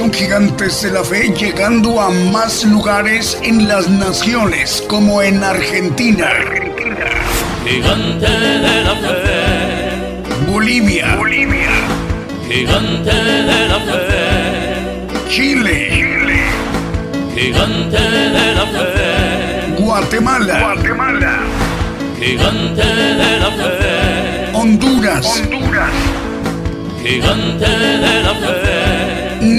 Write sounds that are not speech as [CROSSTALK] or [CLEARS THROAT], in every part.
Televisión Gigantes de la Fe llegando a más lugares en las naciones como en Argentina. Gigante de la fe. Bolivia. Bolivia. Gigante de la fe. Chile. Chile. Gigante de la fe. Guatemala. Guatemala. Gigante de la fe. Honduras. Honduras. Gigante de la fe.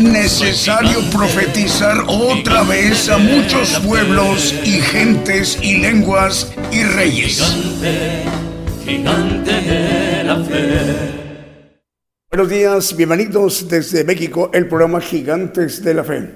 necesario profetizar otra vez a muchos pueblos y gentes y lenguas y reyes. Gigante, gigante de la fe. Buenos días, bienvenidos desde México, el programa Gigantes de la Fe.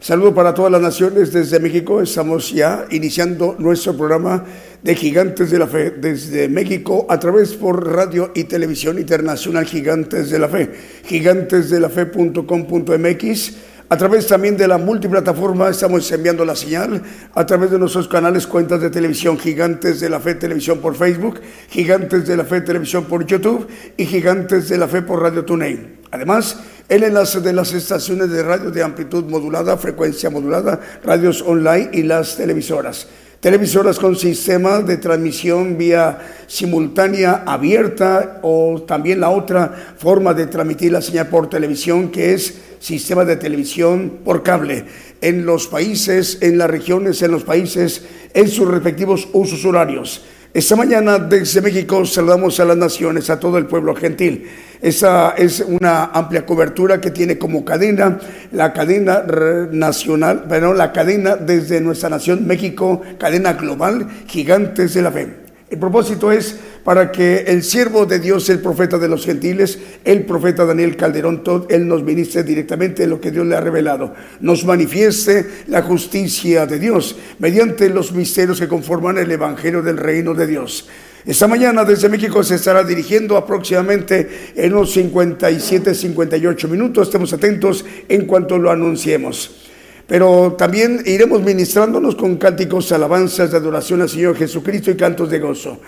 Saludo para todas las naciones desde México. Estamos ya iniciando nuestro programa de Gigantes de la Fe desde México a través por radio y televisión internacional Gigantes de la Fe, gigantesdelafe.com.mx. A través también de la multiplataforma estamos enviando la señal a través de nuestros canales, cuentas de televisión Gigantes de la Fe Televisión por Facebook, Gigantes de la Fe Televisión por YouTube y Gigantes de la Fe por Radio TuneIn. Además, el enlace de las estaciones de radio de amplitud modulada, frecuencia modulada, radios online y las televisoras. Televisoras con sistema de transmisión vía simultánea abierta o también la otra forma de transmitir la señal por televisión que es sistema de televisión por cable en los países, en las regiones, en los países, en sus respectivos usos horarios. Esta mañana desde México saludamos a las naciones, a todo el pueblo gentil. Esa es una amplia cobertura que tiene como cadena la cadena nacional, pero la cadena desde nuestra nación México, cadena global, gigantes de la fe. El propósito es para que el siervo de Dios, el profeta de los gentiles, el profeta Daniel Calderón, todo, él nos ministre directamente lo que Dios le ha revelado, nos manifieste la justicia de Dios mediante los misterios que conforman el Evangelio del Reino de Dios. Esta mañana desde México se estará dirigiendo aproximadamente en unos 57, 58 minutos. Estemos atentos en cuanto lo anunciemos pero también iremos ministrándonos con cánticos, alabanzas de adoración al Señor Jesucristo y cantos de gozo.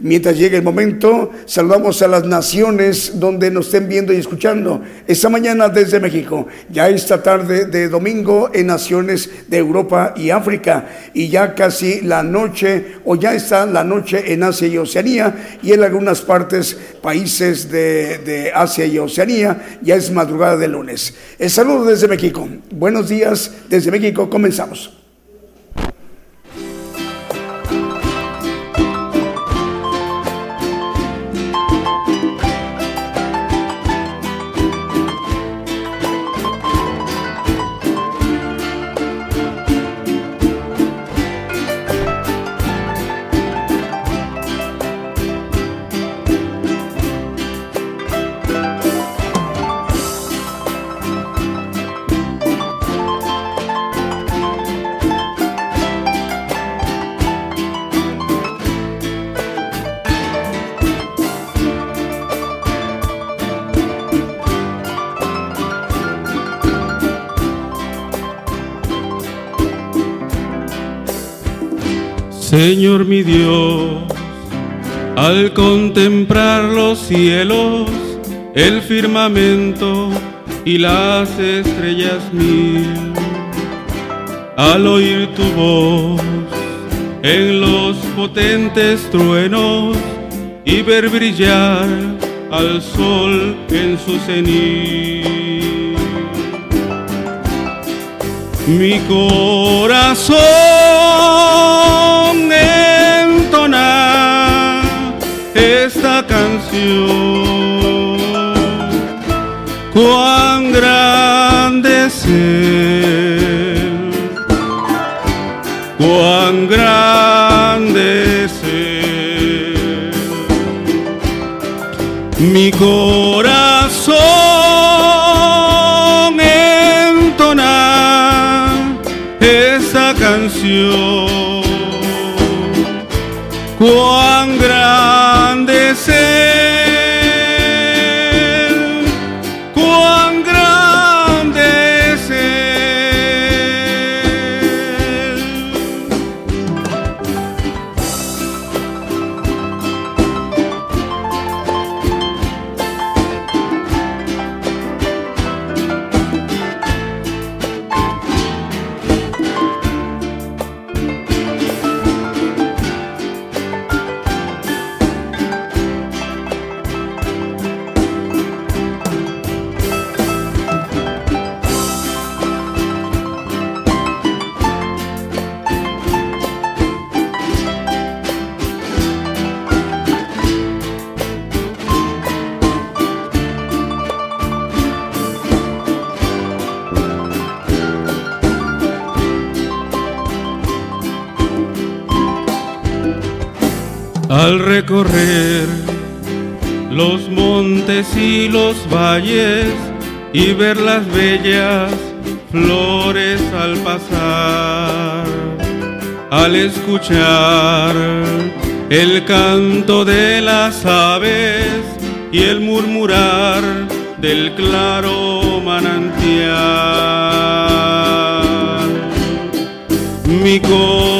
Mientras llegue el momento, saludamos a las naciones donde nos estén viendo y escuchando. Esta mañana desde México, ya esta tarde de domingo en naciones de Europa y África, y ya casi la noche, o ya está la noche en Asia y Oceanía, y en algunas partes, países de, de Asia y Oceanía, ya es madrugada de lunes. El saludo desde México. Buenos días desde México, comenzamos. Señor mi Dios, al contemplar los cielos, el firmamento y las estrellas mil, al oír tu voz en los potentes truenos y ver brillar al sol en su cenit. Mi corazón entona esta canción. Cuán grande es cuán grande es mi corazón esa canción. Recorrer los montes y los valles y ver las bellas flores al pasar, al escuchar el canto de las aves y el murmurar del claro manantial. Mi corazón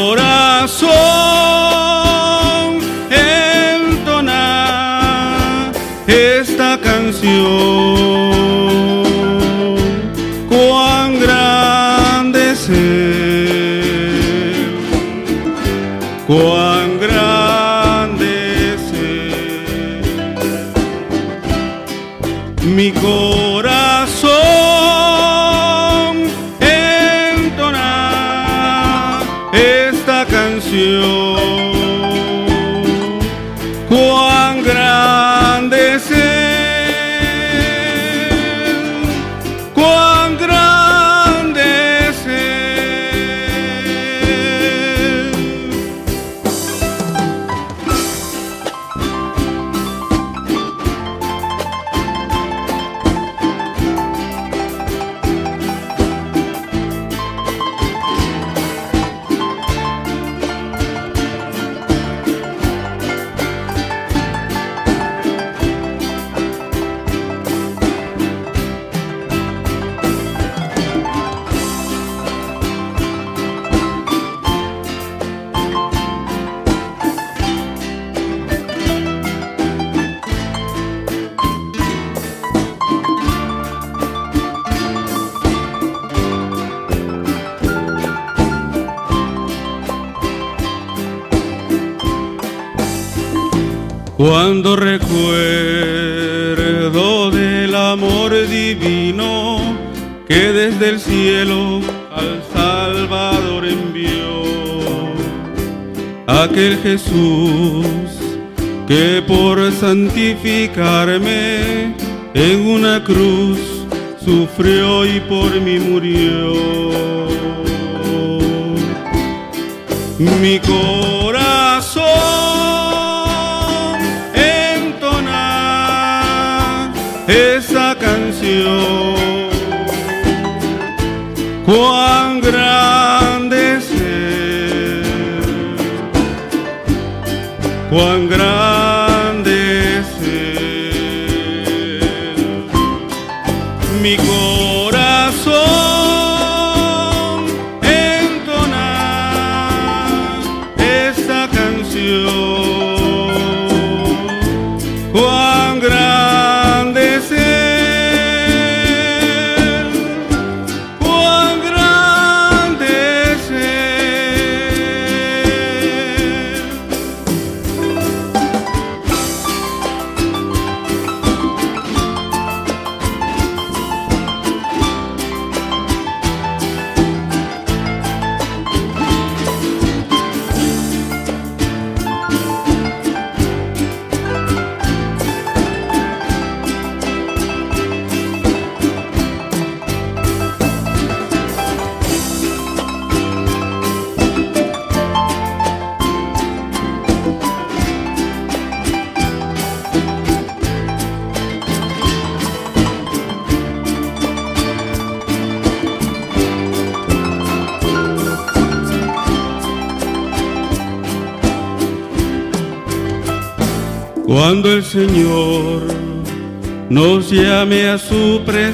Cuando recuerdo del amor divino que desde el cielo al Salvador envió, aquel Jesús que por santificarme en una cruz sufrió y por mí murió. Mi corazón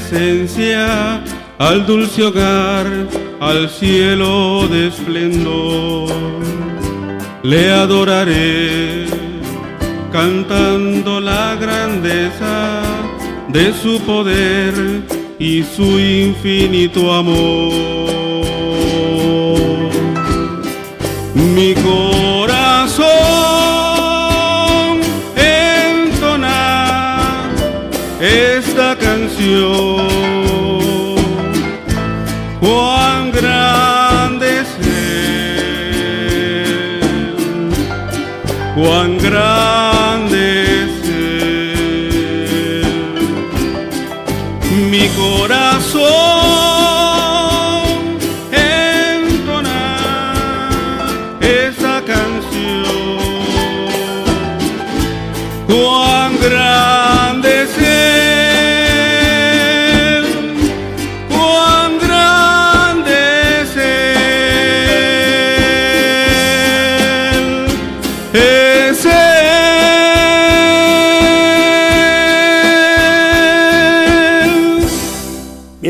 presencia, al dulce hogar, al cielo de esplendor, le adoraré cantando la grandeza de su poder y su infinito amor. Mi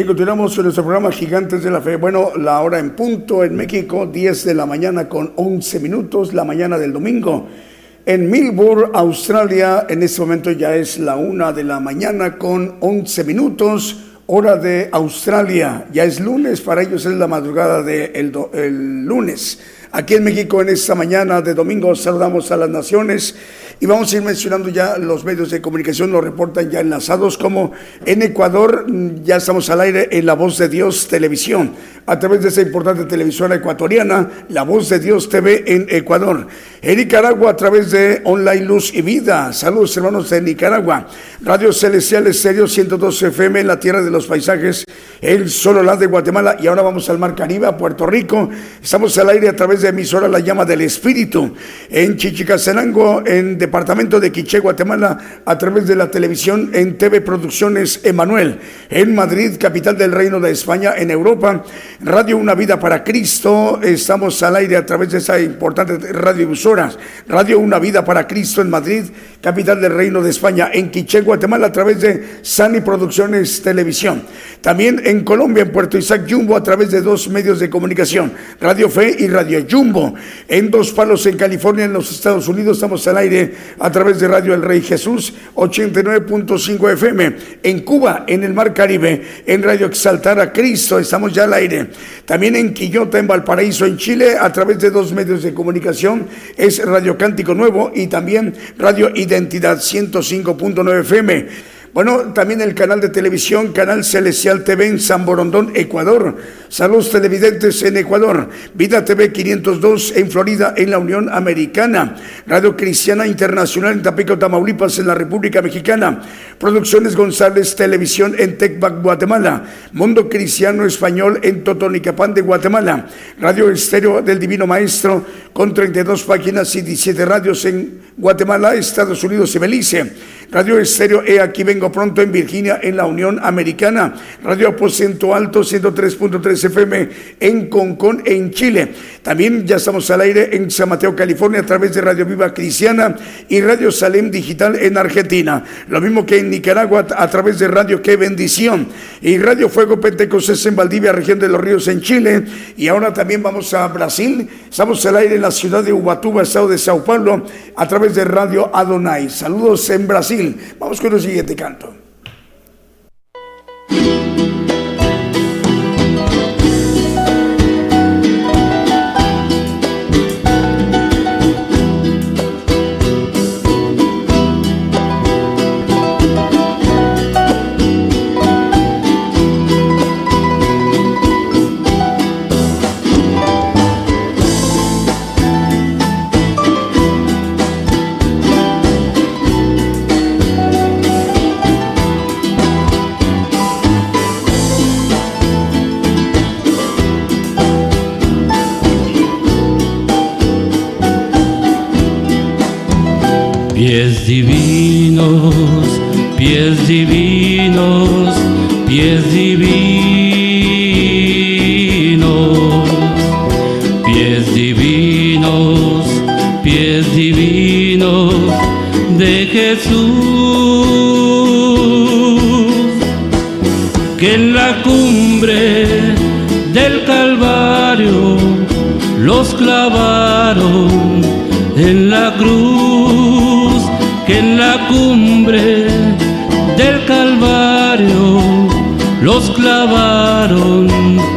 continuamos en nuestro programa Gigantes de la Fe. Bueno, la hora en punto en México, 10 de la mañana con 11 minutos, la mañana del domingo. En Melbourne, Australia, en este momento ya es la una de la mañana con 11 minutos, hora de Australia. Ya es lunes, para ellos es la madrugada del de el lunes. Aquí en México, en esta mañana de domingo, saludamos a las naciones y vamos a ir mencionando ya los medios de comunicación, lo reportan ya enlazados, como en Ecuador ya estamos al aire en La Voz de Dios Televisión, a través de esa importante televisora ecuatoriana, La Voz de Dios TV en Ecuador. En Nicaragua, a través de Online Luz y Vida. Saludos, hermanos de Nicaragua. Radio Celestial Estéreo 112 FM en la Tierra de los Paisajes, el Sololá de Guatemala. Y ahora vamos al Mar Caribe, a Puerto Rico. Estamos al aire a través de emisora La Llama del Espíritu, en Chichicastenango, en departamento de Quiché, Guatemala, a través de la televisión en TV Producciones Emanuel, en Madrid, capital del Reino de España, en Europa, Radio Una Vida para Cristo, estamos al aire a través de esa importante radiodifusora, Radio Una Vida para Cristo en Madrid, capital del Reino de España, en Quiché, Guatemala, a través de Sani Producciones Televisión. También en Colombia, en Puerto Isaac Jumbo, a través de dos medios de comunicación, Radio Fe y Radio Jumbo. En Dos Palos, en California, en los Estados Unidos, estamos al aire a través de Radio El Rey Jesús 89.5 FM. En Cuba, en el Mar Caribe, en Radio Exaltar a Cristo, estamos ya al aire. También en Quillota, en Valparaíso, en Chile, a través de dos medios de comunicación, es Radio Cántico Nuevo y también Radio Identidad 105.9 FM. Bueno, también el canal de televisión, Canal Celestial TV en San Borondón, Ecuador. Saludos televidentes en Ecuador. Vida TV 502 en Florida, en la Unión Americana. Radio Cristiana Internacional en Tapico, Tamaulipas, en la República Mexicana. Producciones González Televisión en Tecbac, Guatemala. Mundo Cristiano Español en Totonicapán de Guatemala. Radio Estéreo del Divino Maestro con 32 páginas y 17 radios en Guatemala, Estados Unidos y Belice. Radio Estéreo E Aquí Vengo Pronto en Virginia, en la Unión Americana. Radio Aposento Alto 103.3 FM en Concón, en Chile. También ya estamos al aire en San Mateo, California, a través de Radio Viva Cristiana y Radio Salem Digital en Argentina. Lo mismo que en Nicaragua, a través de Radio Qué Bendición y Radio Fuego Pentecostés en Valdivia, región de los Ríos en Chile. Y ahora también vamos a Brasil. Estamos al aire en la ciudad de Ubatuba, estado de Sao Paulo, a través de Radio Adonai. Saludos en Brasil. Vamos con el siguiente canto. Divinos, pies divinos, pies divinos, pies divinos de Jesús, que en la cumbre del Calvario los clavaron clavaron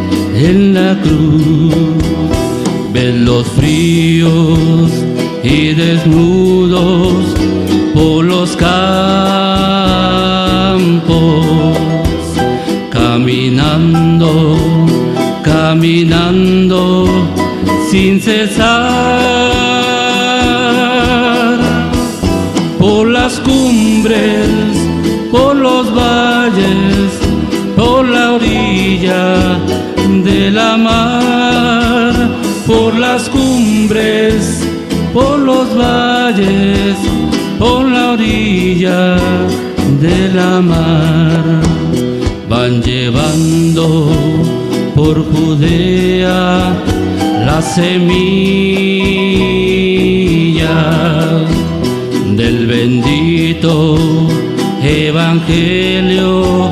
de la mar. Van llevando por Judea la semilla del bendito evangelio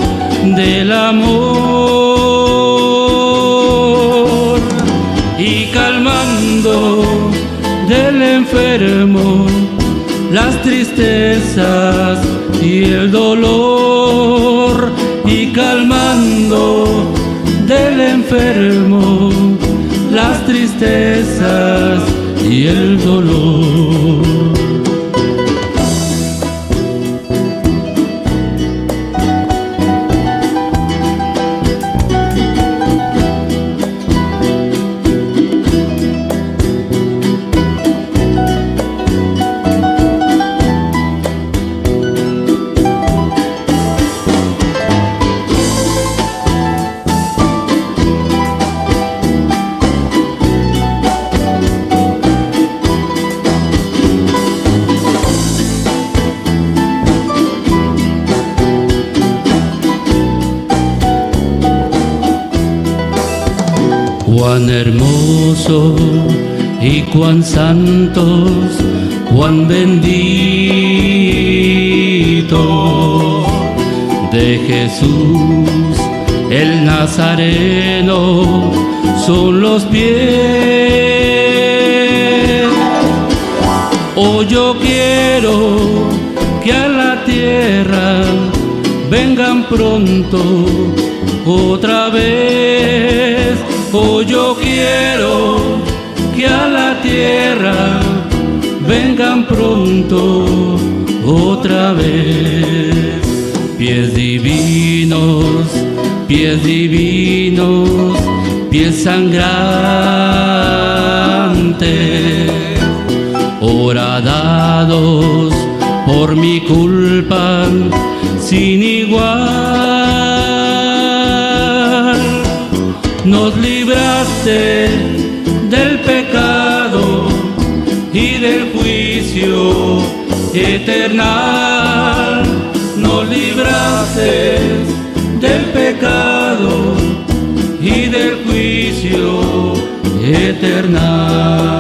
del amor el dolor, y calmando del enfermo, las tristezas y el dolor. Jesús el Nazareno son los pies. Oh, yo quiero que a la tierra vengan pronto otra vez Oh, yo quiero que a la tierra vengan pronto otra vez. Pies divinos, pies sangrantes, horadados por mi culpa sin igual nos libraste del pecado y del juicio eternal. Nos libraste del pecado eternal.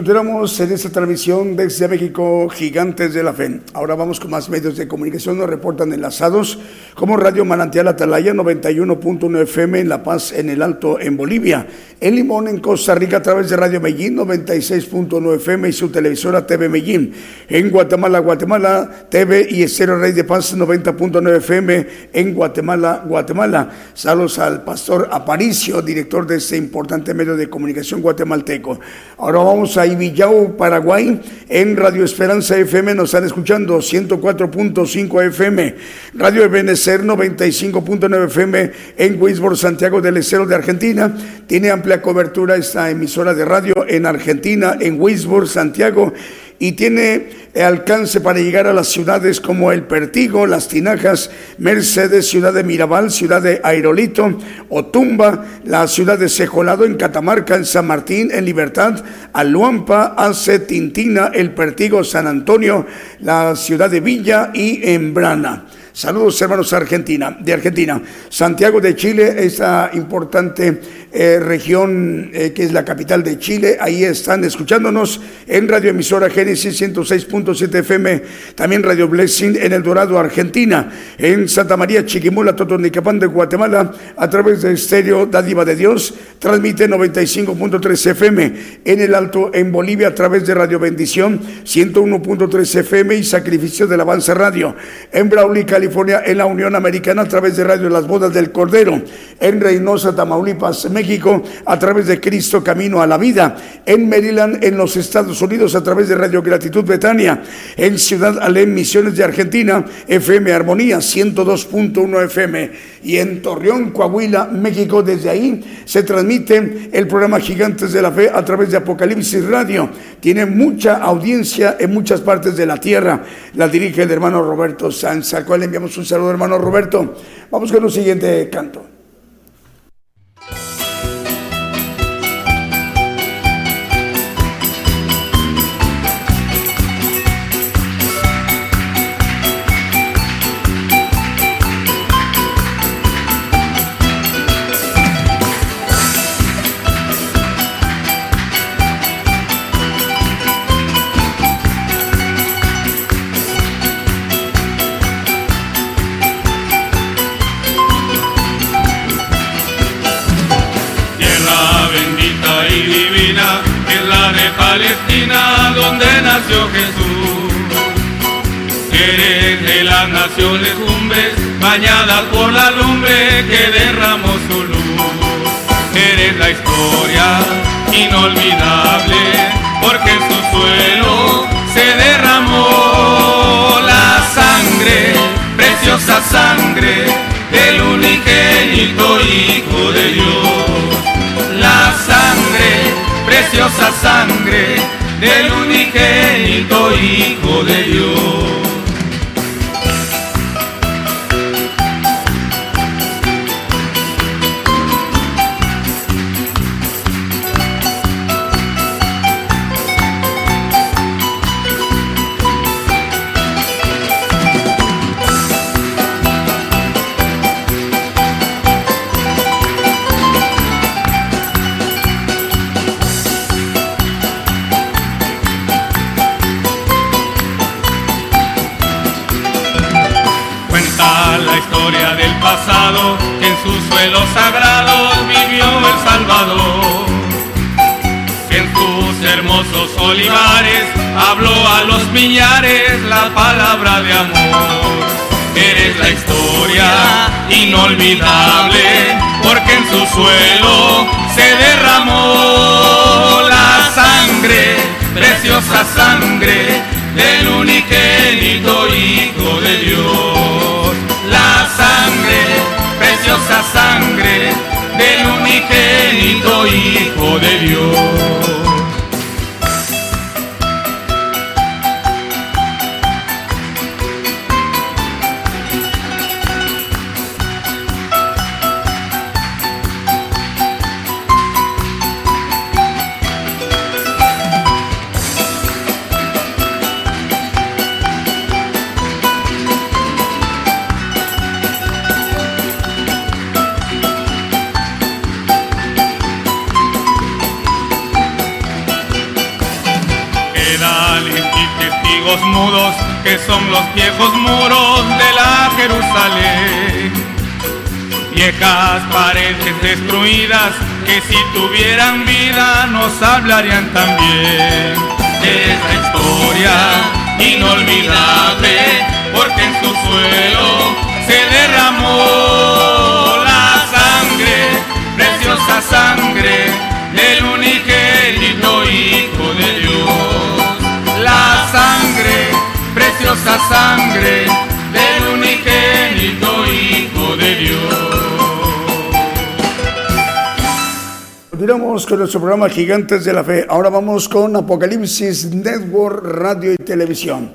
Continuamos en esta transmisión desde México, Gigantes de la Fe. Ahora vamos con más medios de comunicación, nos reportan enlazados como Radio Manantial Atalaya 91.1 FM en La Paz, en el Alto, en Bolivia. En Limón, en Costa Rica, a través de Radio Medellín 96.9 FM y su televisora TV Medellín. En Guatemala, Guatemala, TV y Estero Rey de Paz 90.9 FM en Guatemala, Guatemala. Saludos al pastor Aparicio, director de este importante medio de comunicación guatemalteco. Ahora vamos a Ibillau, Paraguay, en Radio Esperanza FM nos están escuchando 104.5 FM, Radio Ebenecer 95.9 FM en Wisborne, Santiago del Estero de Argentina. Tiene amplia cobertura esta emisora de radio en Argentina, en Wisborne, Santiago y tiene alcance para llegar a las ciudades como El Pertigo, Las Tinajas, Mercedes, Ciudad de Mirabal, Ciudad de Aerolito, Otumba, la ciudad de Sejolado en Catamarca, en San Martín, en Libertad, Aluampa, Ace, Tintina, El Pertigo, San Antonio, la ciudad de Villa y Embrana. Saludos hermanos Argentina, de Argentina. Santiago de Chile, esa importante eh, región eh, que es la capital de Chile. Ahí están escuchándonos en Radio Emisora Génesis 106.7 FM, también Radio Blessing en El Dorado, Argentina, en Santa María Chiquimula, Totonicapán de Guatemala, a través de Estéreo Dádiva de Dios, transmite 95.3 FM en el Alto en Bolivia a través de Radio Bendición 101.3 FM y Sacrificio del Avance Radio. En Brawley, California, en la Unión Americana a través de Radio Las Bodas del Cordero. En Reynosa, Tamaulipas, México a través de Cristo Camino a la Vida. En Maryland, en los Estados Unidos a través de Radio Gratitud Betania. En Ciudad Alén, Misiones de Argentina, FM Armonía 102.1 FM. Y en Torreón, Coahuila, México, desde ahí se transmite el programa Gigantes de la Fe a través de Apocalipsis Radio. Tiene mucha audiencia en muchas partes de la tierra. La dirige el hermano Roberto Sanz, al cual le enviamos un saludo, hermano Roberto. Vamos con el siguiente canto. Historia inolvidable, porque en su suelo se derramó la sangre, preciosa sangre del unigénito Hijo de Dios. La sangre, preciosa sangre del unigénito Hijo de Dios. Olivares habló a los millares la palabra de amor. Eres la historia inolvidable, porque en su suelo se derramó la sangre, preciosa sangre del unigénito Hijo de Dios. La sangre preciosa sangre del unigénito Hijo de Dios. Que son los viejos muros de la Jerusalén. Viejas paredes destruidas que si tuvieran vida nos hablarían también. Es la historia inolvidable porque en su suelo se derramó la sangre, preciosa sangre del unigénito Hijo preciosa sangre del unigénito Hijo de Dios. Continuamos con nuestro programa Gigantes de la Fe. Ahora vamos con Apocalipsis Network Radio y Televisión.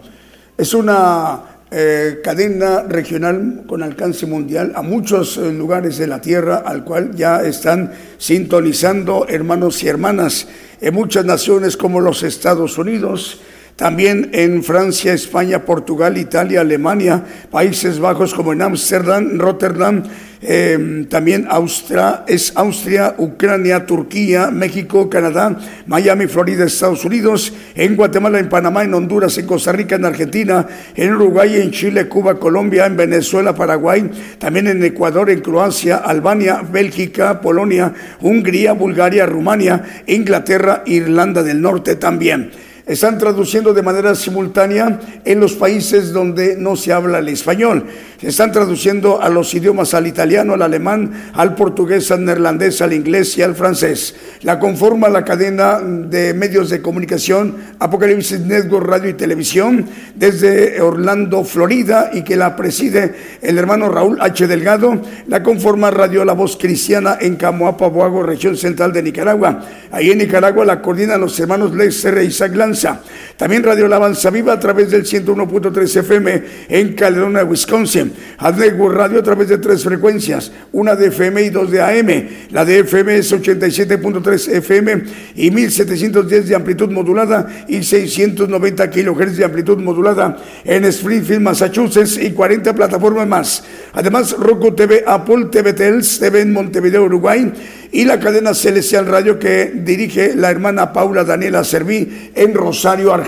Es una eh, cadena regional con alcance mundial a muchos eh, lugares de la tierra, al cual ya están sintonizando hermanos y hermanas en muchas naciones como los Estados Unidos, también en Francia, España, Portugal, Italia, Alemania, Países Bajos como en Ámsterdam, Rotterdam, em, también Austria, es Austria, Ucrania, Turquía, México, Canadá, Miami, Florida, Estados Unidos, en Guatemala, en Panamá, en Honduras, en Costa Rica, en Argentina, en Uruguay, en Chile, Cuba, Colombia, en Venezuela, Paraguay, también en Ecuador, en Croacia, Albania, Bélgica, Polonia, Hungría, Bulgaria, Rumania, Inglaterra, Irlanda del Norte también están traduciendo de manera simultánea en los países donde no se habla el español. Se están traduciendo a los idiomas al italiano, al alemán, al portugués, al neerlandés, al inglés y al francés. La conforma la cadena de medios de comunicación Apocalipsis Network Radio y Televisión desde Orlando, Florida, y que la preside el hermano Raúl H. Delgado. La conforma Radio La Voz Cristiana en Camoapa, Boago, región central de Nicaragua. Ahí en Nicaragua la coordinan los hermanos Lexer e Isaac esperança también Radio Alabanza Viva a través del 101.3 FM en Caledonia, Wisconsin. Network Radio a través de tres frecuencias, una de FM y dos de AM. La de FM es 87.3 FM y 1710 de amplitud modulada y 690 kHz de amplitud modulada en Springfield, Massachusetts y 40 plataformas más. Además, Roku TV, Apple TV Tels, TV en Montevideo, Uruguay y la cadena Celestial Radio que dirige la hermana Paula Daniela Serví en Rosario, Argentina.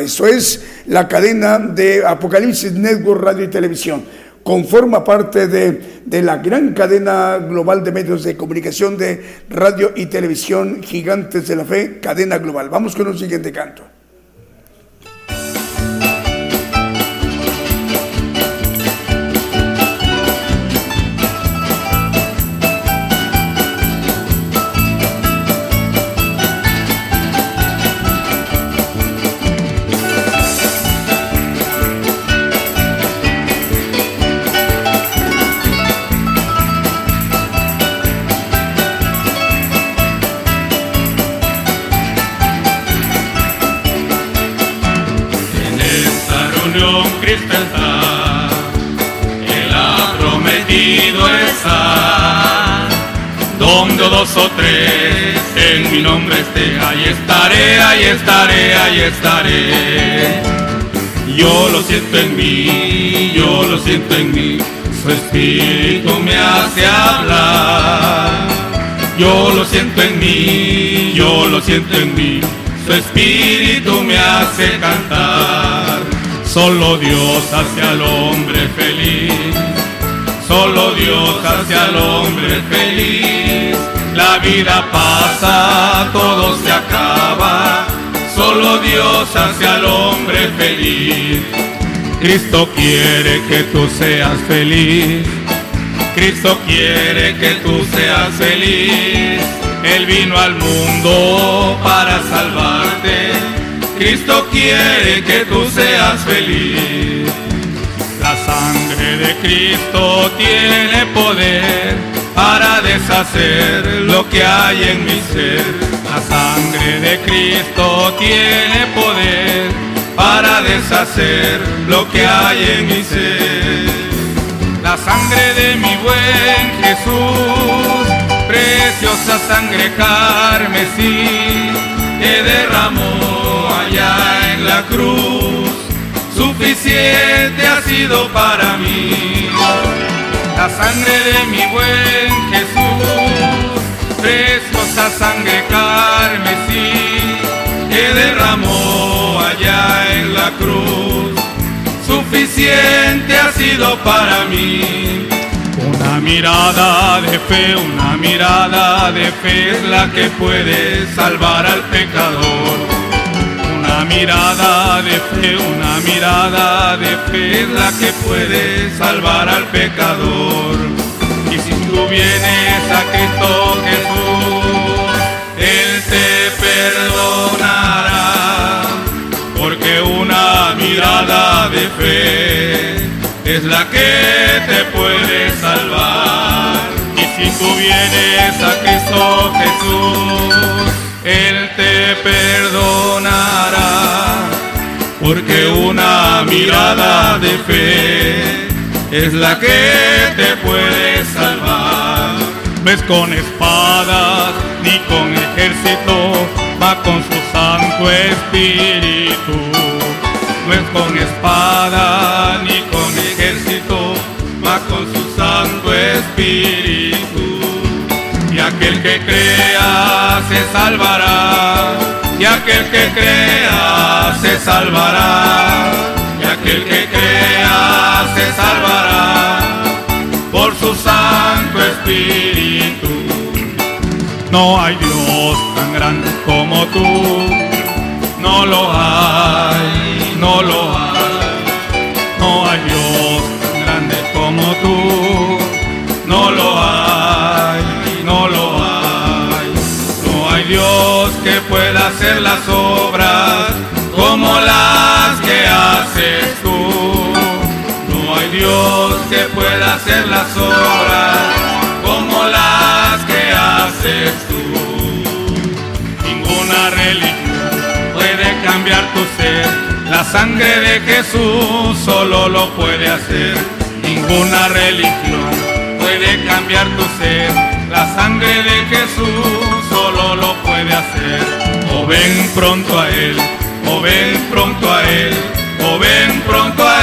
Eso es la cadena de Apocalipsis Network Radio y Televisión. Conforma parte de, de la gran cadena global de medios de comunicación de radio y televisión Gigantes de la Fe, cadena global. Vamos con un siguiente canto. Dos o tres en mi nombre esté, ahí estaré, ahí estaré, ahí estaré. Yo lo siento en mí, yo lo siento en mí, su espíritu me hace hablar. Yo lo siento en mí, yo lo siento en mí, su espíritu me hace cantar. Solo Dios hace al hombre feliz, solo Dios hace al hombre feliz la vida pasa, todo se acaba, solo Dios hace al hombre feliz. Cristo quiere que tú seas feliz, Cristo quiere que tú seas feliz. Él vino al mundo para salvarte, Cristo quiere que tú seas feliz. La sangre de Cristo tiene poder para deshacer lo que hay en mi ser. La sangre de Cristo tiene poder para deshacer lo que hay en mi ser. La sangre de mi buen Jesús, preciosa sangre carmesí, que derramó allá en la cruz, suficiente ha sido para mí la sangre de mi buen Jesús, preciosa sangre carmesí, que derramó allá en la cruz, suficiente ha sido para mí. Una mirada de fe, una mirada de fe es la que puede salvar al pecador una mirada de fe, una mirada de fe es la que puede salvar al pecador. Y si tú vienes a Cristo Jesús, Él te perdonará. Porque una mirada de fe es la que te puede salvar. Y si tú vienes a Cristo Jesús, Él te perdonará, porque una mirada de fe es la que te puede salvar. No es con espadas ni con ejército, va con su Santo Espíritu. No es con espada ni con ejército, va con su Santo Espíritu. Y aquel que se salvará. Y aquel que crea se salvará. Y aquel que crea se salvará por su Santo Espíritu. No hay Dios tan grande como tú. No lo hay, no lo hay. No hay Dios tan grande como tú. Hay Dios que pueda hacer las obras como las que haces tú. No hay Dios que pueda hacer las obras como las que haces tú. Ninguna religión puede cambiar tu ser. La sangre de Jesús solo lo puede hacer. Ninguna religión puede cambiar tu ser. La sangre de Jesús solo lo puede hacer. O ven pronto a Él, o ven pronto a Él, o ven pronto a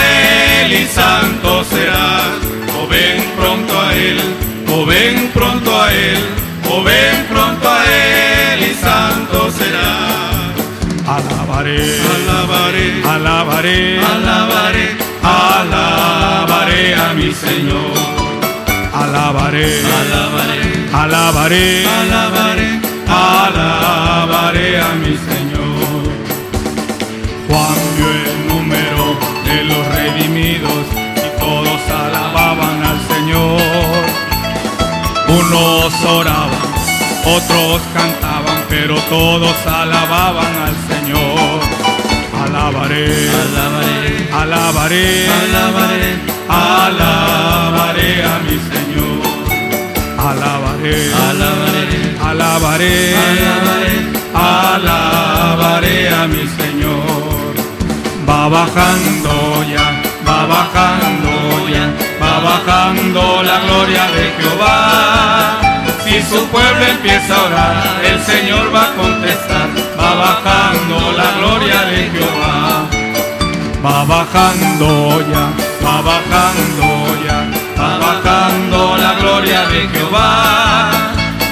Él y santo serás. O ven pronto a Él, o ven pronto a Él, o ven pronto a Él y santo serás. Alabaré, alabaré, alabaré, alabaré, alabaré a mi Señor. Alabaré, alabaré, alabaré, alabaré, alabaré a mi Señor. Juan vio el número de los redimidos y todos alababan al Señor. Unos oraban, otros cantaban, pero todos alababan al Señor. Alabaré, alabaré, alabaré, alabaré, alabaré a mi Señor. Alabaré, alabaré, alabaré, alabaré, alabaré a mi Señor. Va bajando ya, va bajando ya, va bajando la gloria de Jehová. Si su pueblo empieza a orar, el Señor va a contestar. Va bajando la gloria de Jehová. Va bajando ya, va bajando ya, va bajando gloria de Jehová.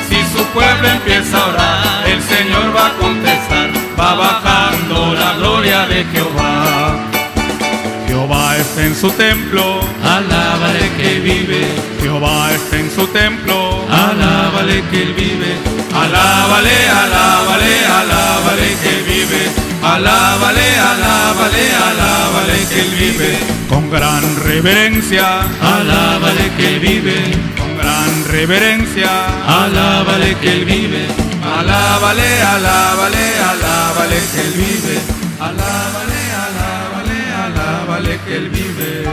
Si su pueblo empieza a orar, el Señor va a contestar. Va bajando la gloria de Jehová. Jehová está en su templo, alábale que vive. Jehová está en su templo, alábale que él vive. Alábale, alábale, alábale que vive. Alábale, alábale, alábale que él vive. Con gran reverencia, alábale que vive. Reverencia, alábale que él vive. Alábale, alábale, alábale que él vive. Alábale, alábale, alábale que él vive.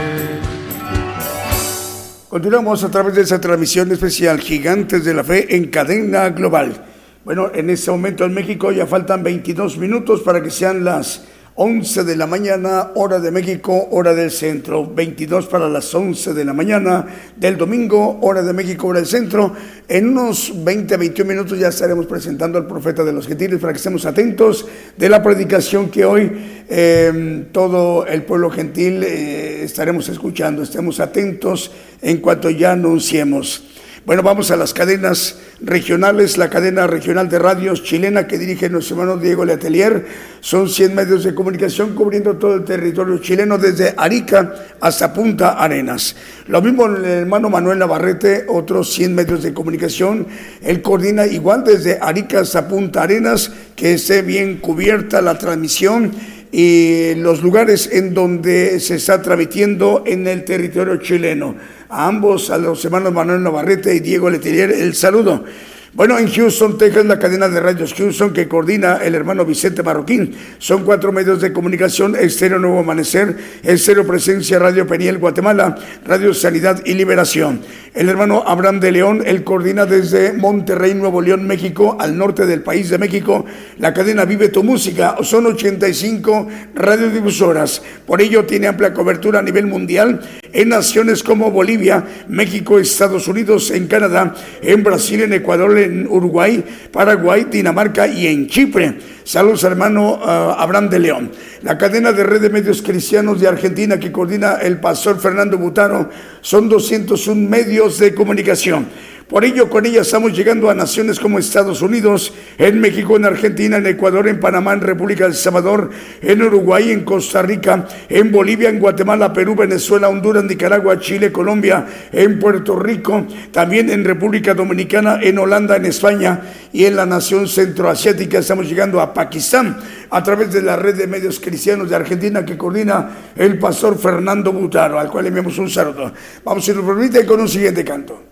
Continuamos a través de esa transmisión especial Gigantes de la Fe en cadena global. Bueno, en este momento en México ya faltan 22 minutos para que sean las 11 de la mañana, hora de México, hora del centro. 22 para las 11 de la mañana del domingo, hora de México, hora del centro. En unos 20, 21 minutos ya estaremos presentando al profeta de los gentiles para que estemos atentos de la predicación que hoy eh, todo el pueblo gentil eh, estaremos escuchando. Estemos atentos en cuanto ya anunciemos. Bueno, vamos a las cadenas regionales, la cadena regional de radios chilena que dirige nuestro hermano Diego Letelier. Son 100 medios de comunicación cubriendo todo el territorio chileno desde Arica hasta Punta Arenas. Lo mismo el hermano Manuel Navarrete, otros 100 medios de comunicación. Él coordina igual desde Arica hasta Punta Arenas, que esté bien cubierta la transmisión y los lugares en donde se está transmitiendo en el territorio chileno. A ambos, a los hermanos Manuel Navarrete y Diego Letelier, el saludo. Bueno, en Houston, Texas, la cadena de radios Houston que coordina el hermano Vicente Marroquín. Son cuatro medios de comunicación, Estéreo Nuevo Amanecer, Estéreo Presencia, Radio Peniel, Guatemala, Radio Sanidad y Liberación. El hermano Abraham de León, él coordina desde Monterrey, Nuevo León, México, al norte del país de México, la cadena Vive tu Música. Son 85 radiodifusoras. Por ello tiene amplia cobertura a nivel mundial en naciones como Bolivia, México, Estados Unidos, en Canadá, en Brasil, en Ecuador, en Uruguay, Paraguay, Dinamarca y en Chipre. Saludos, hermano uh, Abraham de León. La cadena de red de medios cristianos de Argentina que coordina el pastor Fernando Butaro son 201 medios de comunicación. Por ello, con ella estamos llegando a naciones como Estados Unidos, en México, en Argentina, en Ecuador, en Panamá, en República del Salvador, en Uruguay, en Costa Rica, en Bolivia, en Guatemala, Perú, Venezuela, Honduras, Nicaragua, Chile, Colombia, en Puerto Rico, también en República Dominicana, en Holanda, en España y en la nación centroasiática. Estamos llegando a Pakistán a través de la red de medios cristianos de Argentina que coordina el pastor Fernando Butaro, al cual enviamos un saludo. Vamos, si nos permite, con un siguiente canto.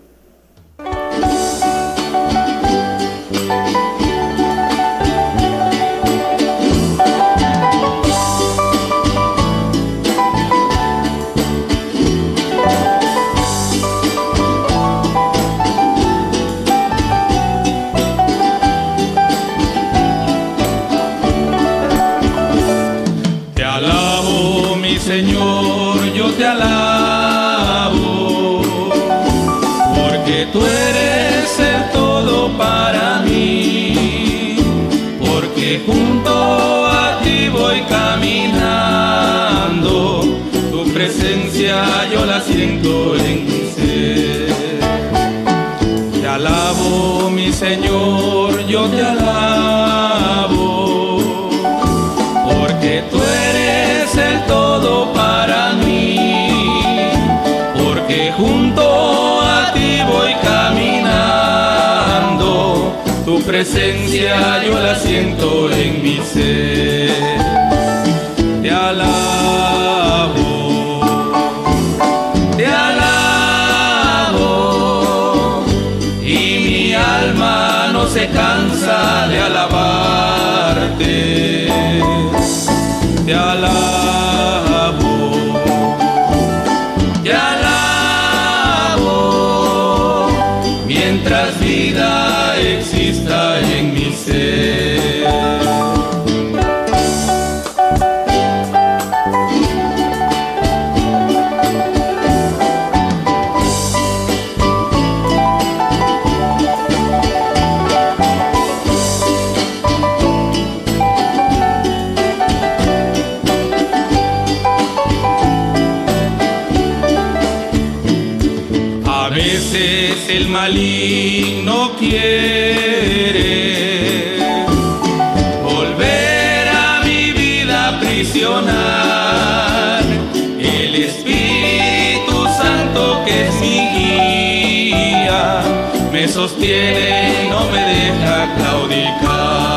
Siento en mi ser. Te alabo. se cansa el maligno quiere volver a mi vida prisionar. El Espíritu Santo que es mi guía me sostiene y no me deja claudicar.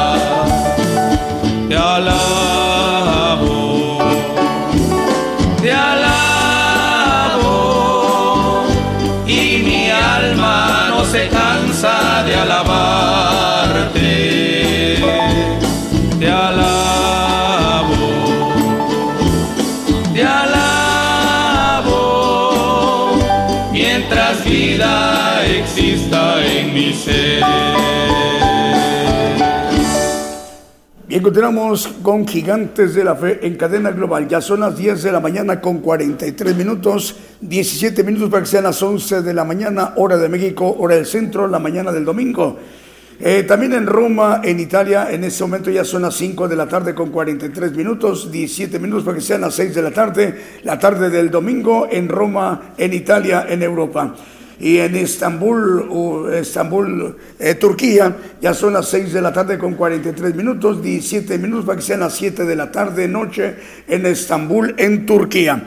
Bien, continuamos con Gigantes de la Fe en cadena global. Ya son las 10 de la mañana con 43 minutos, 17 minutos para que sean las 11 de la mañana, hora de México, hora del centro, la mañana del domingo. Eh, también en Roma, en Italia, en este momento ya son las 5 de la tarde con 43 minutos, 17 minutos para que sean las 6 de la tarde, la tarde del domingo en Roma, en Italia, en Europa y en Estambul, Estambul eh, Turquía, ya son las 6 de la tarde con 43 minutos, 17 minutos para que sean las 7 de la tarde, noche, en Estambul, en Turquía.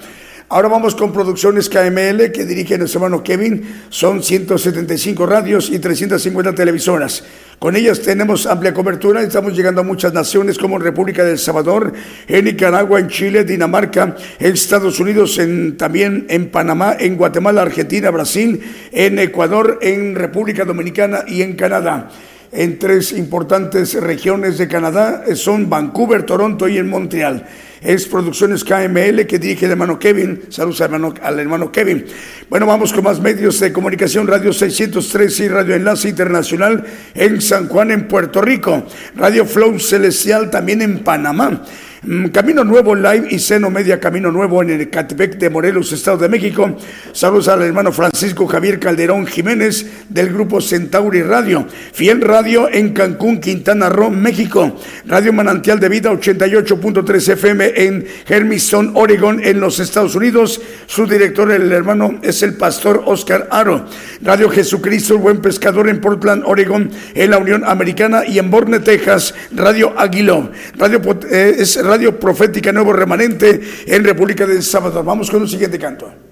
Ahora vamos con producciones KML que dirige nuestro hermano Kevin. Son 175 radios y 350 televisoras. Con ellas tenemos amplia cobertura. Estamos llegando a muchas naciones como República del Salvador, en Nicaragua, en Chile, Dinamarca, en Estados Unidos, también en Panamá, en Guatemala, Argentina, Brasil, en Ecuador, en República Dominicana y en Canadá en tres importantes regiones de Canadá, son Vancouver, Toronto y en Montreal es Producciones KML que dirige el hermano Kevin. Saludos al hermano, al hermano Kevin. Bueno, vamos con más medios de comunicación. Radio 613 y Radio Enlace Internacional en San Juan, en Puerto Rico. Radio Flow Celestial también en Panamá. Mm, Camino Nuevo Live y Seno Media Camino Nuevo en el Catepec de Morelos, Estado de México. Saludos al hermano Francisco Javier Calderón Jiménez del grupo Centauri Radio. Fiel Radio en Cancún, Quintana Roo, México. Radio Manantial de Vida 88.3 FM en Hermiston, Oregon, en los Estados Unidos. Su director, el hermano, es el pastor Oscar Aro. Radio Jesucristo, el buen pescador en Portland, Oregon, en la Unión Americana y en Borne, Texas. Radio Aguiló. Radio, eh, es Radio Profética Nuevo Remanente en República del Sábado. Vamos con un siguiente canto.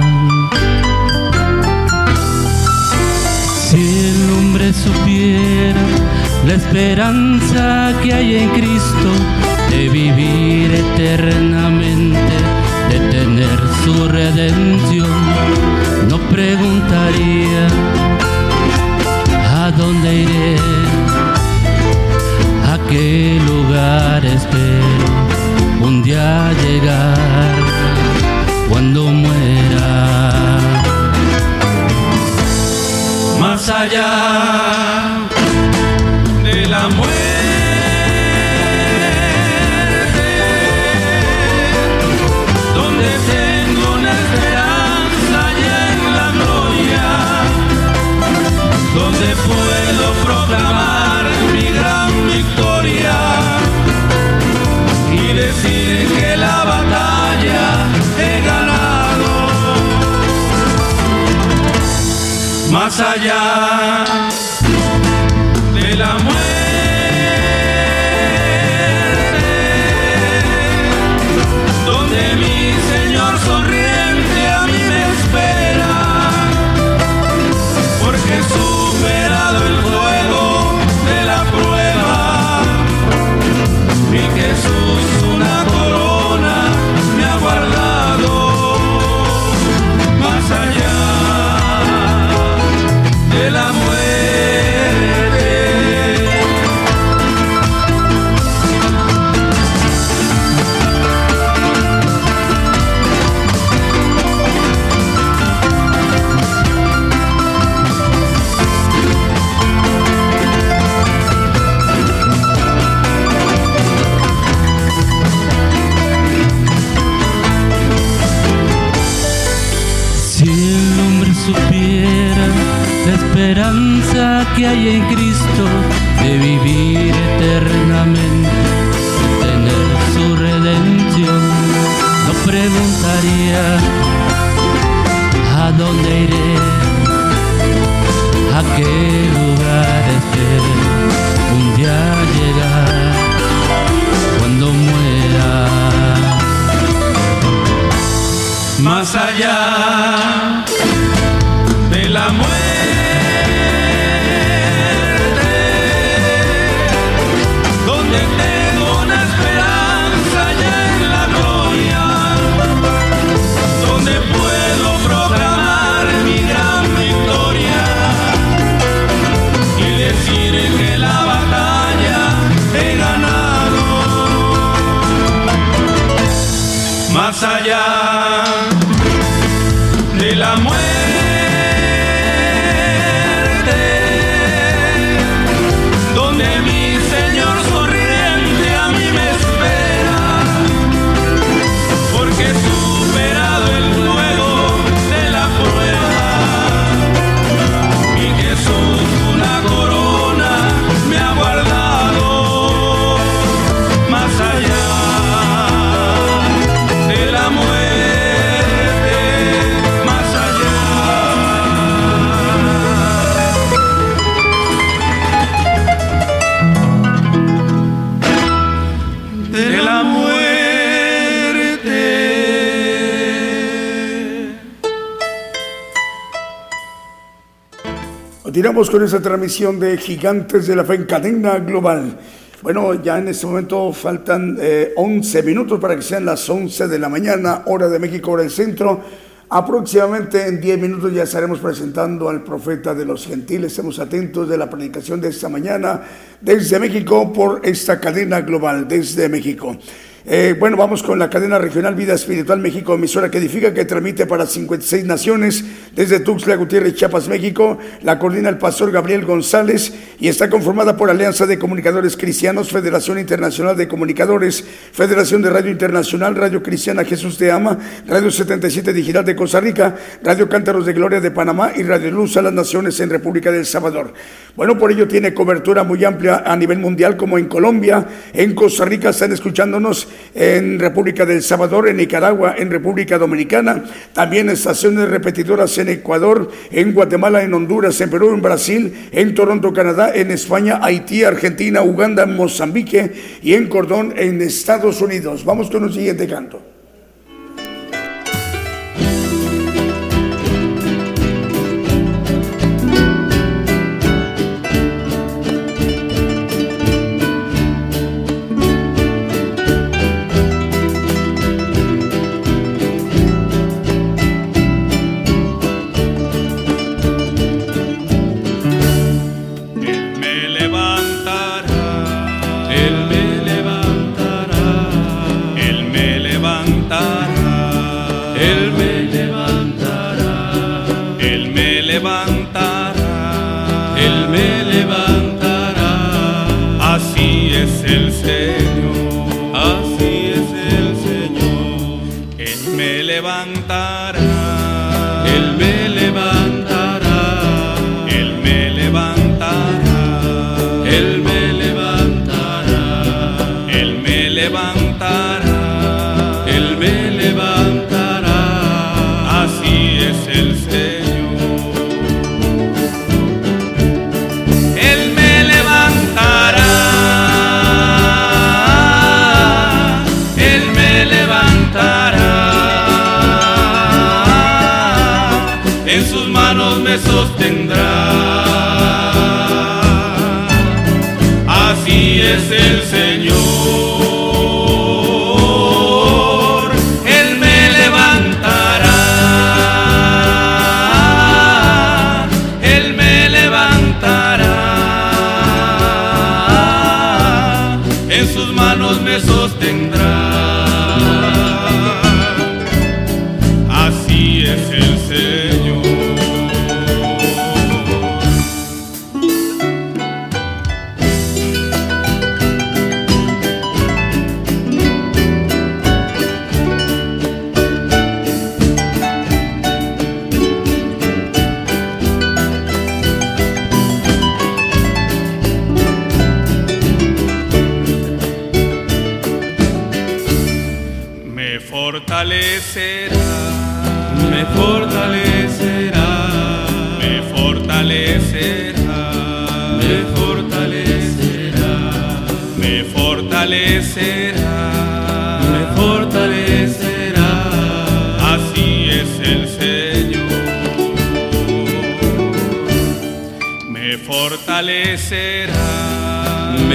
Supiera la esperanza que hay en Cristo de vivir eternamente, Continuamos con esta transmisión de Gigantes de la Fe en cadena global. Bueno, ya en este momento faltan 11 eh, minutos para que sean las 11 de la mañana, hora de México, hora del centro. Aproximadamente en 10 minutos ya estaremos presentando al profeta de los gentiles. Estemos atentos de la predicación de esta mañana desde México por esta cadena global, desde México. Eh, bueno, vamos con la cadena regional Vida Espiritual México, emisora que edifica, que transmite para 56 naciones desde Tuxtla Gutiérrez, Chiapas, México. La coordina el pastor Gabriel González y está conformada por Alianza de Comunicadores Cristianos, Federación Internacional de Comunicadores, Federación de Radio Internacional, Radio Cristiana Jesús te Ama, Radio 77 Digital de Costa Rica, Radio Cántaros de Gloria de Panamá y Radio Luz a las Naciones en República del Salvador. Bueno, por ello tiene cobertura muy amplia a nivel mundial, como en Colombia, en Costa Rica están escuchándonos en República del Salvador, en Nicaragua, en República Dominicana, también estaciones repetidoras en Ecuador, en Guatemala, en Honduras, en Perú, en Brasil, en Toronto, Canadá, en España, Haití, Argentina, Uganda, Mozambique y en Cordón, en Estados Unidos. Vamos con un siguiente canto.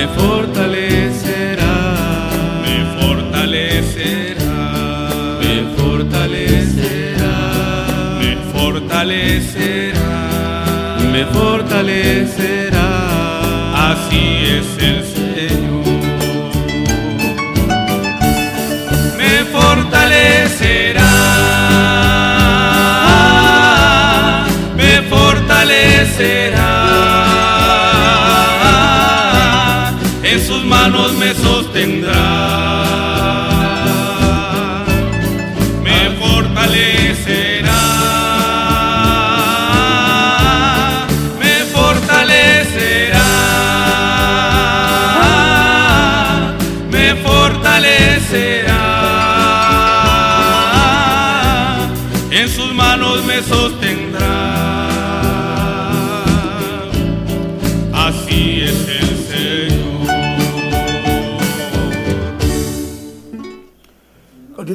me fortalecerá, me fortalecerá, me fortalecerá, me fortalecerá, me fortalecerá. Así es el Señor.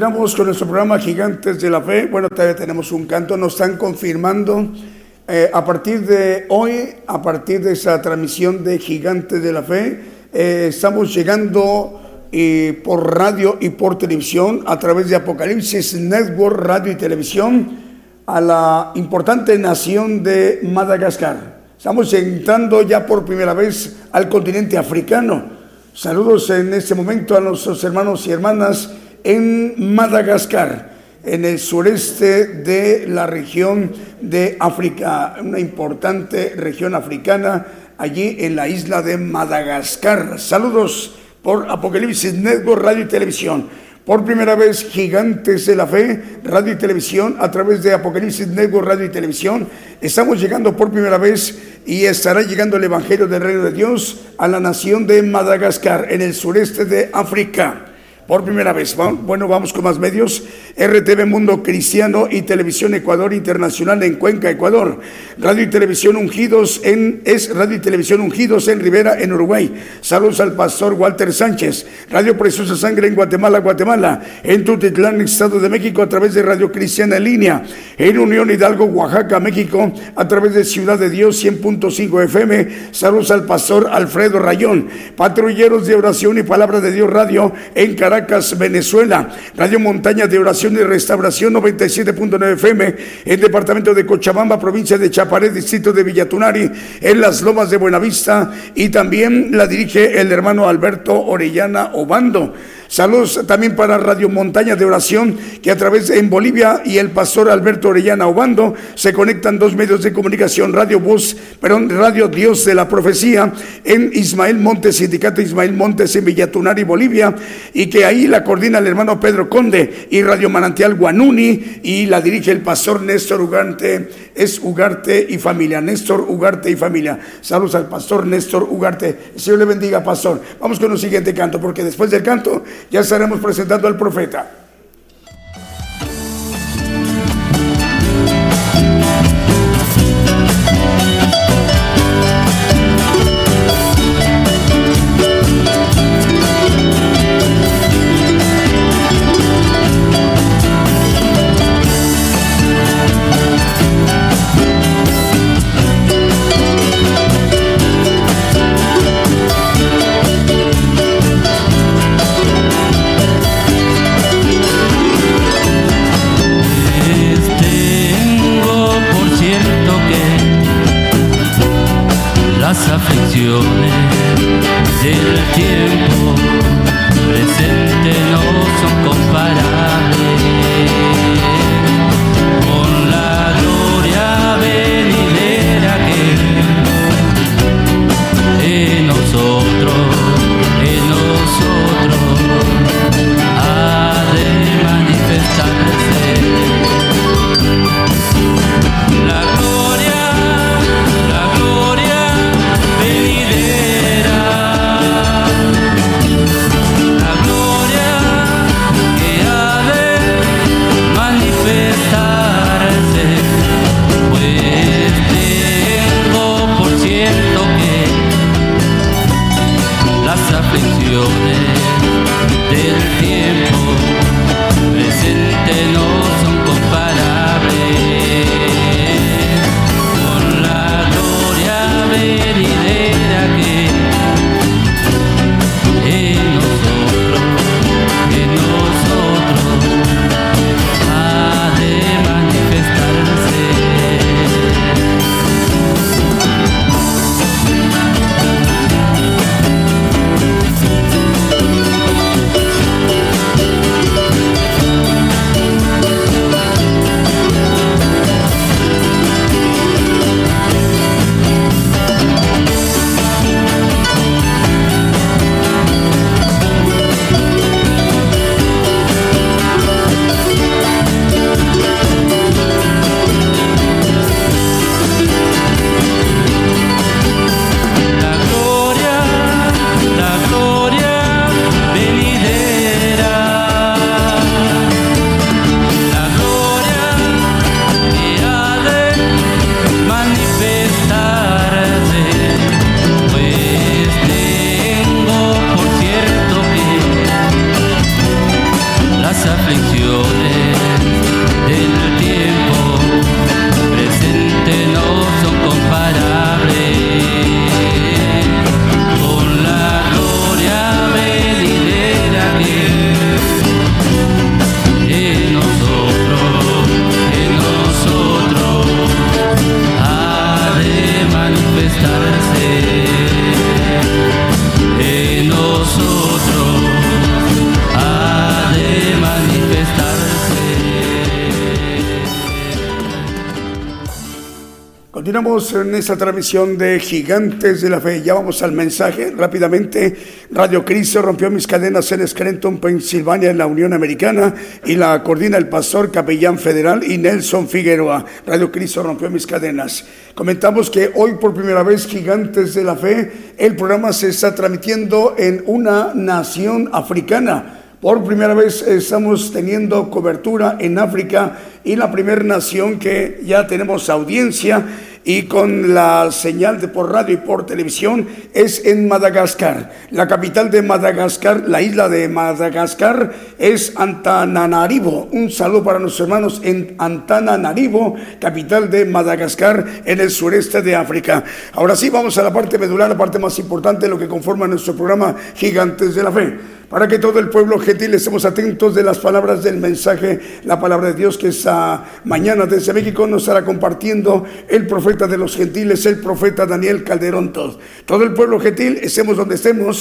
Con nuestro programa Gigantes de la Fe. Bueno, todavía tenemos un canto, nos están confirmando Eh, a partir de hoy, a partir de esa transmisión de Gigantes de la Fe, eh, estamos llegando por radio y por televisión a través de Apocalipsis Network, radio y televisión a la importante nación de Madagascar. Estamos entrando ya por primera vez al continente africano. Saludos en este momento a nuestros hermanos y hermanas en Madagascar, en el sureste de la región de África, una importante región africana allí en la isla de Madagascar. Saludos por Apocalipsis Network Radio y Televisión. Por primera vez, Gigantes de la Fe, radio y televisión, a través de Apocalipsis Network, radio y televisión. Estamos llegando por primera vez y estará llegando el Evangelio del Reino de Dios a la nación de Madagascar, en el sureste de África por primera vez. Bueno, vamos con más medios. RTV Mundo Cristiano y Televisión Ecuador Internacional en Cuenca, Ecuador. Radio y Televisión Ungidos en es Radio y Televisión Ungidos en Rivera, en Uruguay. Saludos al pastor Walter Sánchez. Radio Preciosa Sangre en Guatemala, Guatemala. En Tutitlán, Estado de México, a través de Radio Cristiana en línea. En Unión Hidalgo, Oaxaca, México, a través de Ciudad de Dios 100.5 FM. Saludos al pastor Alfredo Rayón. Patrulleros de Oración y Palabra de Dios Radio en Caracas Venezuela. Radio Montaña de Oración y Restauración 97.9 FM en departamento de Cochabamba, provincia de Chaparé, distrito de Villatunari, en las Lomas de Buenavista y también la dirige el hermano Alberto Orellana Obando. Saludos también para Radio Montaña de Oración, que a través en Bolivia y el pastor Alberto Orellana Obando se conectan dos medios de comunicación, Radio Bus, perdón, Radio Dios de la Profecía en Ismael Montes, Sindicato Ismael Montes en Villatunari, Bolivia, y que ahí la coordina el hermano Pedro Conde y Radio Manantial Guanuni y la dirige el pastor Néstor Ugarte, es Ugarte y familia, Néstor Ugarte y familia. Saludos al pastor Néstor Ugarte. Señor le bendiga, pastor. Vamos con un siguiente canto, porque después del canto ya estaremos presentando al profeta. Esta transmisión de Gigantes de la Fe. Ya vamos al mensaje rápidamente. Radio Cristo rompió mis cadenas en Scranton, Pensilvania, en la Unión Americana, y la coordina el pastor capellán federal y Nelson Figueroa. Radio Cristo rompió mis cadenas. Comentamos que hoy por primera vez Gigantes de la Fe, el programa se está transmitiendo en una nación africana. Por primera vez estamos teniendo cobertura en África y la primera nación que ya tenemos audiencia y con la señal de por radio y por televisión es en Madagascar. La capital de Madagascar, la isla de Madagascar es Antananarivo. Un saludo para nuestros hermanos en Antananarivo, capital de Madagascar en el sureste de África. Ahora sí, vamos a la parte medular, la parte más importante lo que conforma nuestro programa Gigantes de la Fe para que todo el pueblo gentil estemos atentos de las palabras del mensaje, la palabra de Dios que esta mañana desde México nos estará compartiendo el profeta de los gentiles, el profeta Daniel Calderón. Todo, todo el pueblo gentil, estemos donde estemos,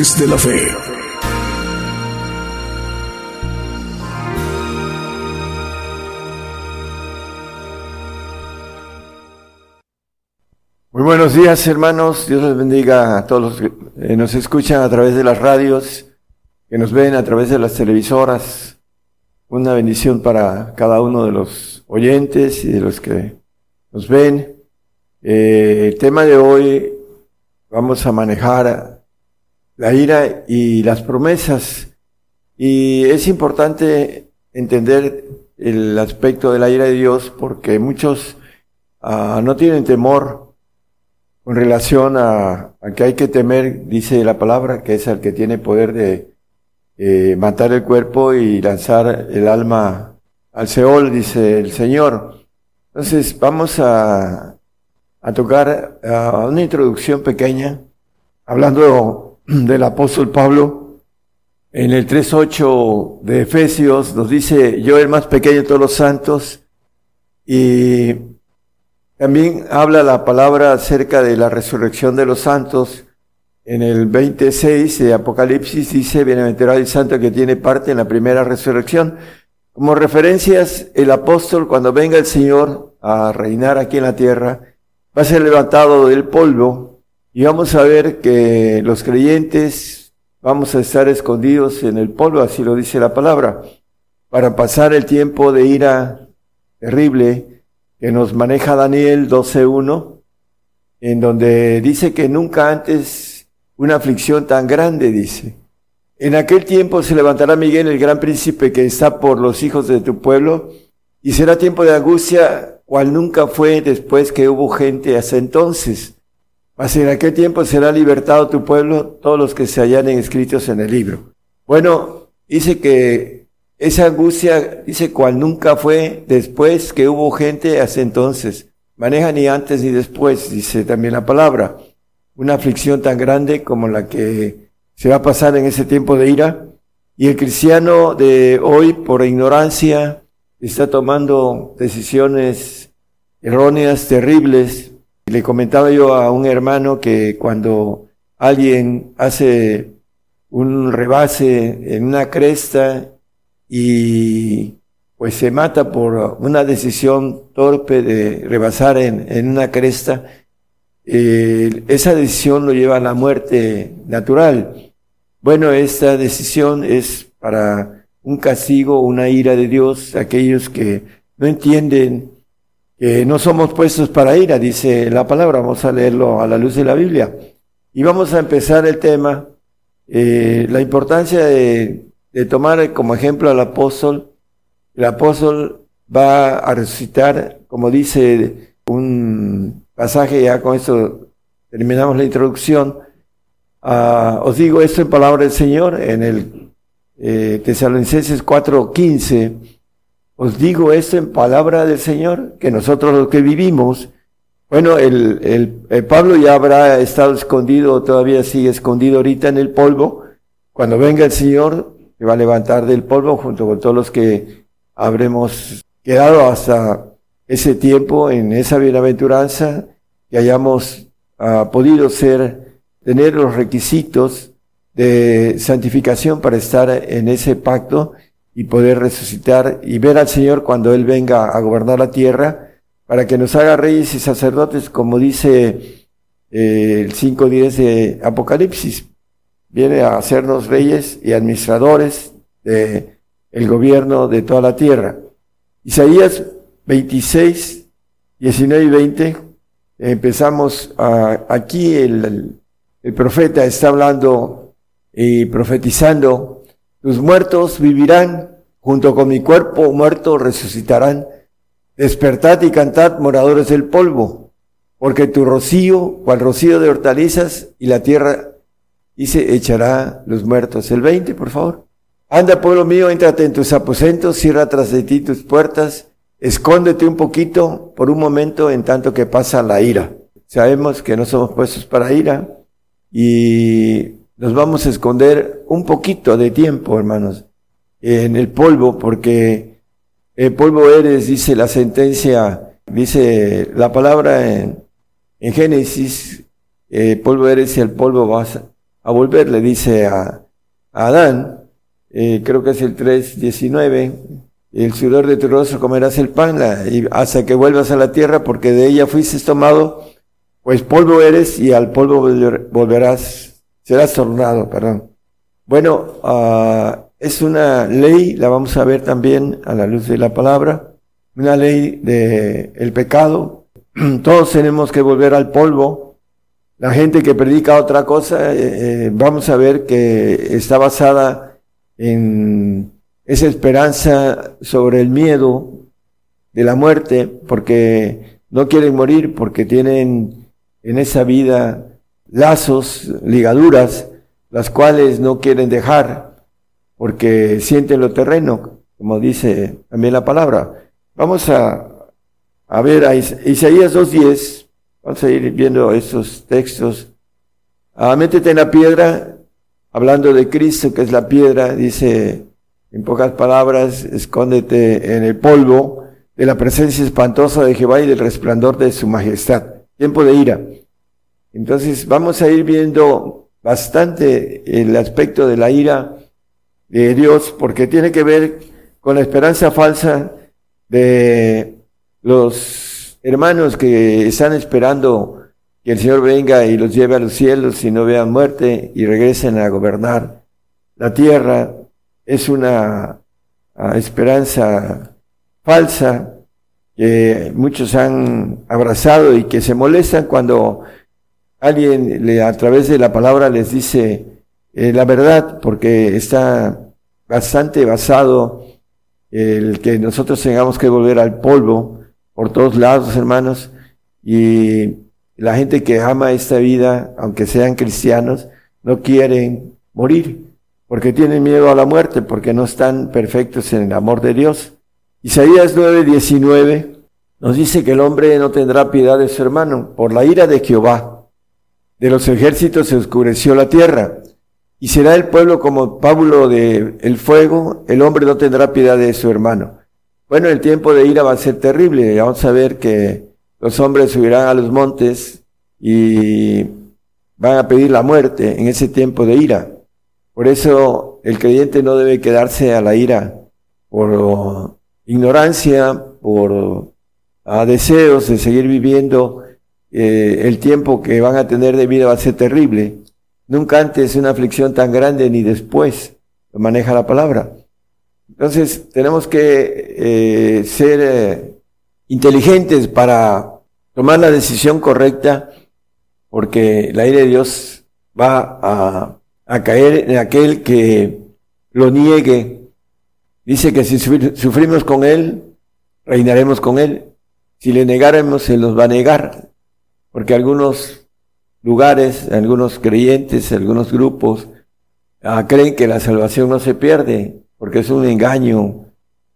De la Fe. Muy buenos días hermanos, Dios les bendiga a todos los que eh, nos escuchan a través de las radios, que nos ven a través de las televisoras. Una bendición para cada uno de los oyentes y de los que nos ven. Eh, el tema de hoy vamos a manejar la ira y las promesas. Y es importante entender el aspecto de la ira de Dios porque muchos ah, no tienen temor con relación a, que hay que temer, dice la palabra, que es el que tiene poder de eh, matar el cuerpo y lanzar el alma al Seol, dice el Señor. Entonces vamos a a tocar una introducción pequeña, hablando del apóstol Pablo. En el 3.8 de Efesios nos dice, yo el más pequeño de todos los santos, y también habla la palabra acerca de la resurrección de los santos. En el 26 de Apocalipsis dice, bienaventurado el santo que tiene parte en la primera resurrección. Como referencias, el apóstol cuando venga el Señor a reinar aquí en la tierra, va a ser levantado del polvo y vamos a ver que los creyentes vamos a estar escondidos en el polvo, así lo dice la palabra, para pasar el tiempo de ira terrible que nos maneja Daniel 12.1, en donde dice que nunca antes una aflicción tan grande, dice. En aquel tiempo se levantará Miguel, el gran príncipe que está por los hijos de tu pueblo, y será tiempo de angustia cual nunca fue después que hubo gente hasta entonces. Mas en aquel tiempo será libertado tu pueblo, todos los que se hallanen escritos en el libro. Bueno, dice que esa angustia, dice cual nunca fue después que hubo gente hasta entonces. Maneja ni antes ni después, dice también la palabra. Una aflicción tan grande como la que se va a pasar en ese tiempo de ira. Y el cristiano de hoy, por ignorancia, está tomando decisiones erróneas, terribles. Le comentaba yo a un hermano que cuando alguien hace un rebase en una cresta y pues se mata por una decisión torpe de rebasar en, una cresta, eh, esa decisión lo lleva a la muerte natural. Bueno, esta decisión es para un castigo, una ira de Dios, aquellos que no entienden que no somos puestos para ira, dice la palabra, vamos a leerlo a la luz de la Biblia. Y vamos a empezar el tema, eh, la importancia de, de tomar como ejemplo al apóstol. El apóstol va a resucitar, como dice un pasaje, ya con esto terminamos la introducción, Ah, os digo esto en palabra del Señor, en el eh, Tesalonicenses 4:15. Os digo esto en palabra del Señor, que nosotros los que vivimos, bueno, el, el, Pablo ya habrá estado escondido, todavía sigue escondido ahorita en el polvo. Cuando venga el Señor, se va a levantar del polvo junto con todos los que habremos quedado hasta ese tiempo en esa bienaventuranza, que hayamos ah, podido ser tener los requisitos de santificación para estar en ese pacto y poder resucitar y ver al Señor cuando Él venga a gobernar la tierra, para que nos haga reyes y sacerdotes, como dice eh, el 5.10 de Apocalipsis. Viene a hacernos reyes y administradores de el gobierno de toda la tierra. Isaías 26, 19 y 20, empezamos aquí el, el profeta está hablando y profetizando, tus muertos vivirán, junto con mi cuerpo muerto resucitarán. Despertad y cantad, moradores del polvo, porque tu rocío, cual rocío de hortalizas, y la tierra, y se echará los muertos. El 20, por favor. Anda, pueblo mío, éntrate en tus aposentos, cierra tras de ti tus puertas, escóndete un poquito por un momento en tanto que pasa la ira. Sabemos que no somos puestos para ira, y nos vamos a esconder un poquito de tiempo, hermanos, en el polvo, porque el polvo eres, dice la sentencia, dice la palabra en, en Génesis, el polvo eres y el polvo vas a volver, le dice a, Adán, eh, creo que es el 3.19, el sudor de tu rostro comerás el pan y hasta que vuelvas a la tierra, porque de ella fuiste tomado pues polvo eres y al polvo volverás, serás tornado, perdón. Bueno, uh, es una ley, la vamos a ver también a la luz de la palabra, una ley de el pecado. [CLEARS THROAT] Todos tenemos que volver al polvo. La gente que predica otra cosa, eh, eh, vamos a ver que está basada en esa esperanza sobre el miedo de la muerte, porque no quieren morir, porque tienen en esa vida lazos, ligaduras, las cuales no quieren dejar porque sienten lo terreno, como dice también la palabra. Vamos a, a ver a Isaías 2.10, vamos a ir viendo estos textos. Ah, métete en la piedra, hablando de Cristo, que es la piedra, dice en pocas palabras, escóndete en el polvo de la presencia espantosa de Jehová y del resplandor de su majestad tiempo de ira. Entonces vamos a ir viendo bastante el aspecto de la ira de Dios porque tiene que ver con la esperanza falsa de los hermanos que están esperando que el Señor venga y los lleve a los cielos y no vean muerte y regresen a gobernar la tierra. Es una ah, esperanza falsa que muchos han abrazado y que se molestan cuando alguien le, a través de la palabra les dice eh, la verdad, porque está bastante basado el que nosotros tengamos que volver al polvo por todos lados, hermanos, y la gente que ama esta vida, aunque sean cristianos, no quieren morir, porque tienen miedo a la muerte, porque no están perfectos en el amor de Dios. Isaías 9:19 nos dice que el hombre no tendrá piedad de su hermano por la ira de Jehová. De los ejércitos se oscureció la tierra y será el pueblo como Pablo de el fuego, el hombre no tendrá piedad de su hermano. Bueno, el tiempo de ira va a ser terrible. Vamos a ver que los hombres subirán a los montes y van a pedir la muerte en ese tiempo de ira. Por eso el creyente no debe quedarse a la ira por ignorancia, por deseos de seguir viviendo. Eh, el tiempo que van a tener de vida va a ser terrible. Nunca antes una aflicción tan grande ni después lo maneja la palabra. Entonces tenemos que eh, ser eh, inteligentes para tomar la decisión correcta porque la ira de Dios va a, a caer en aquel que lo niegue. Dice que si sufrimos con Él, reinaremos con Él. Si le negáramos, se nos va a negar. Porque algunos lugares, algunos creyentes, algunos grupos, ah, creen que la salvación no se pierde, porque es un engaño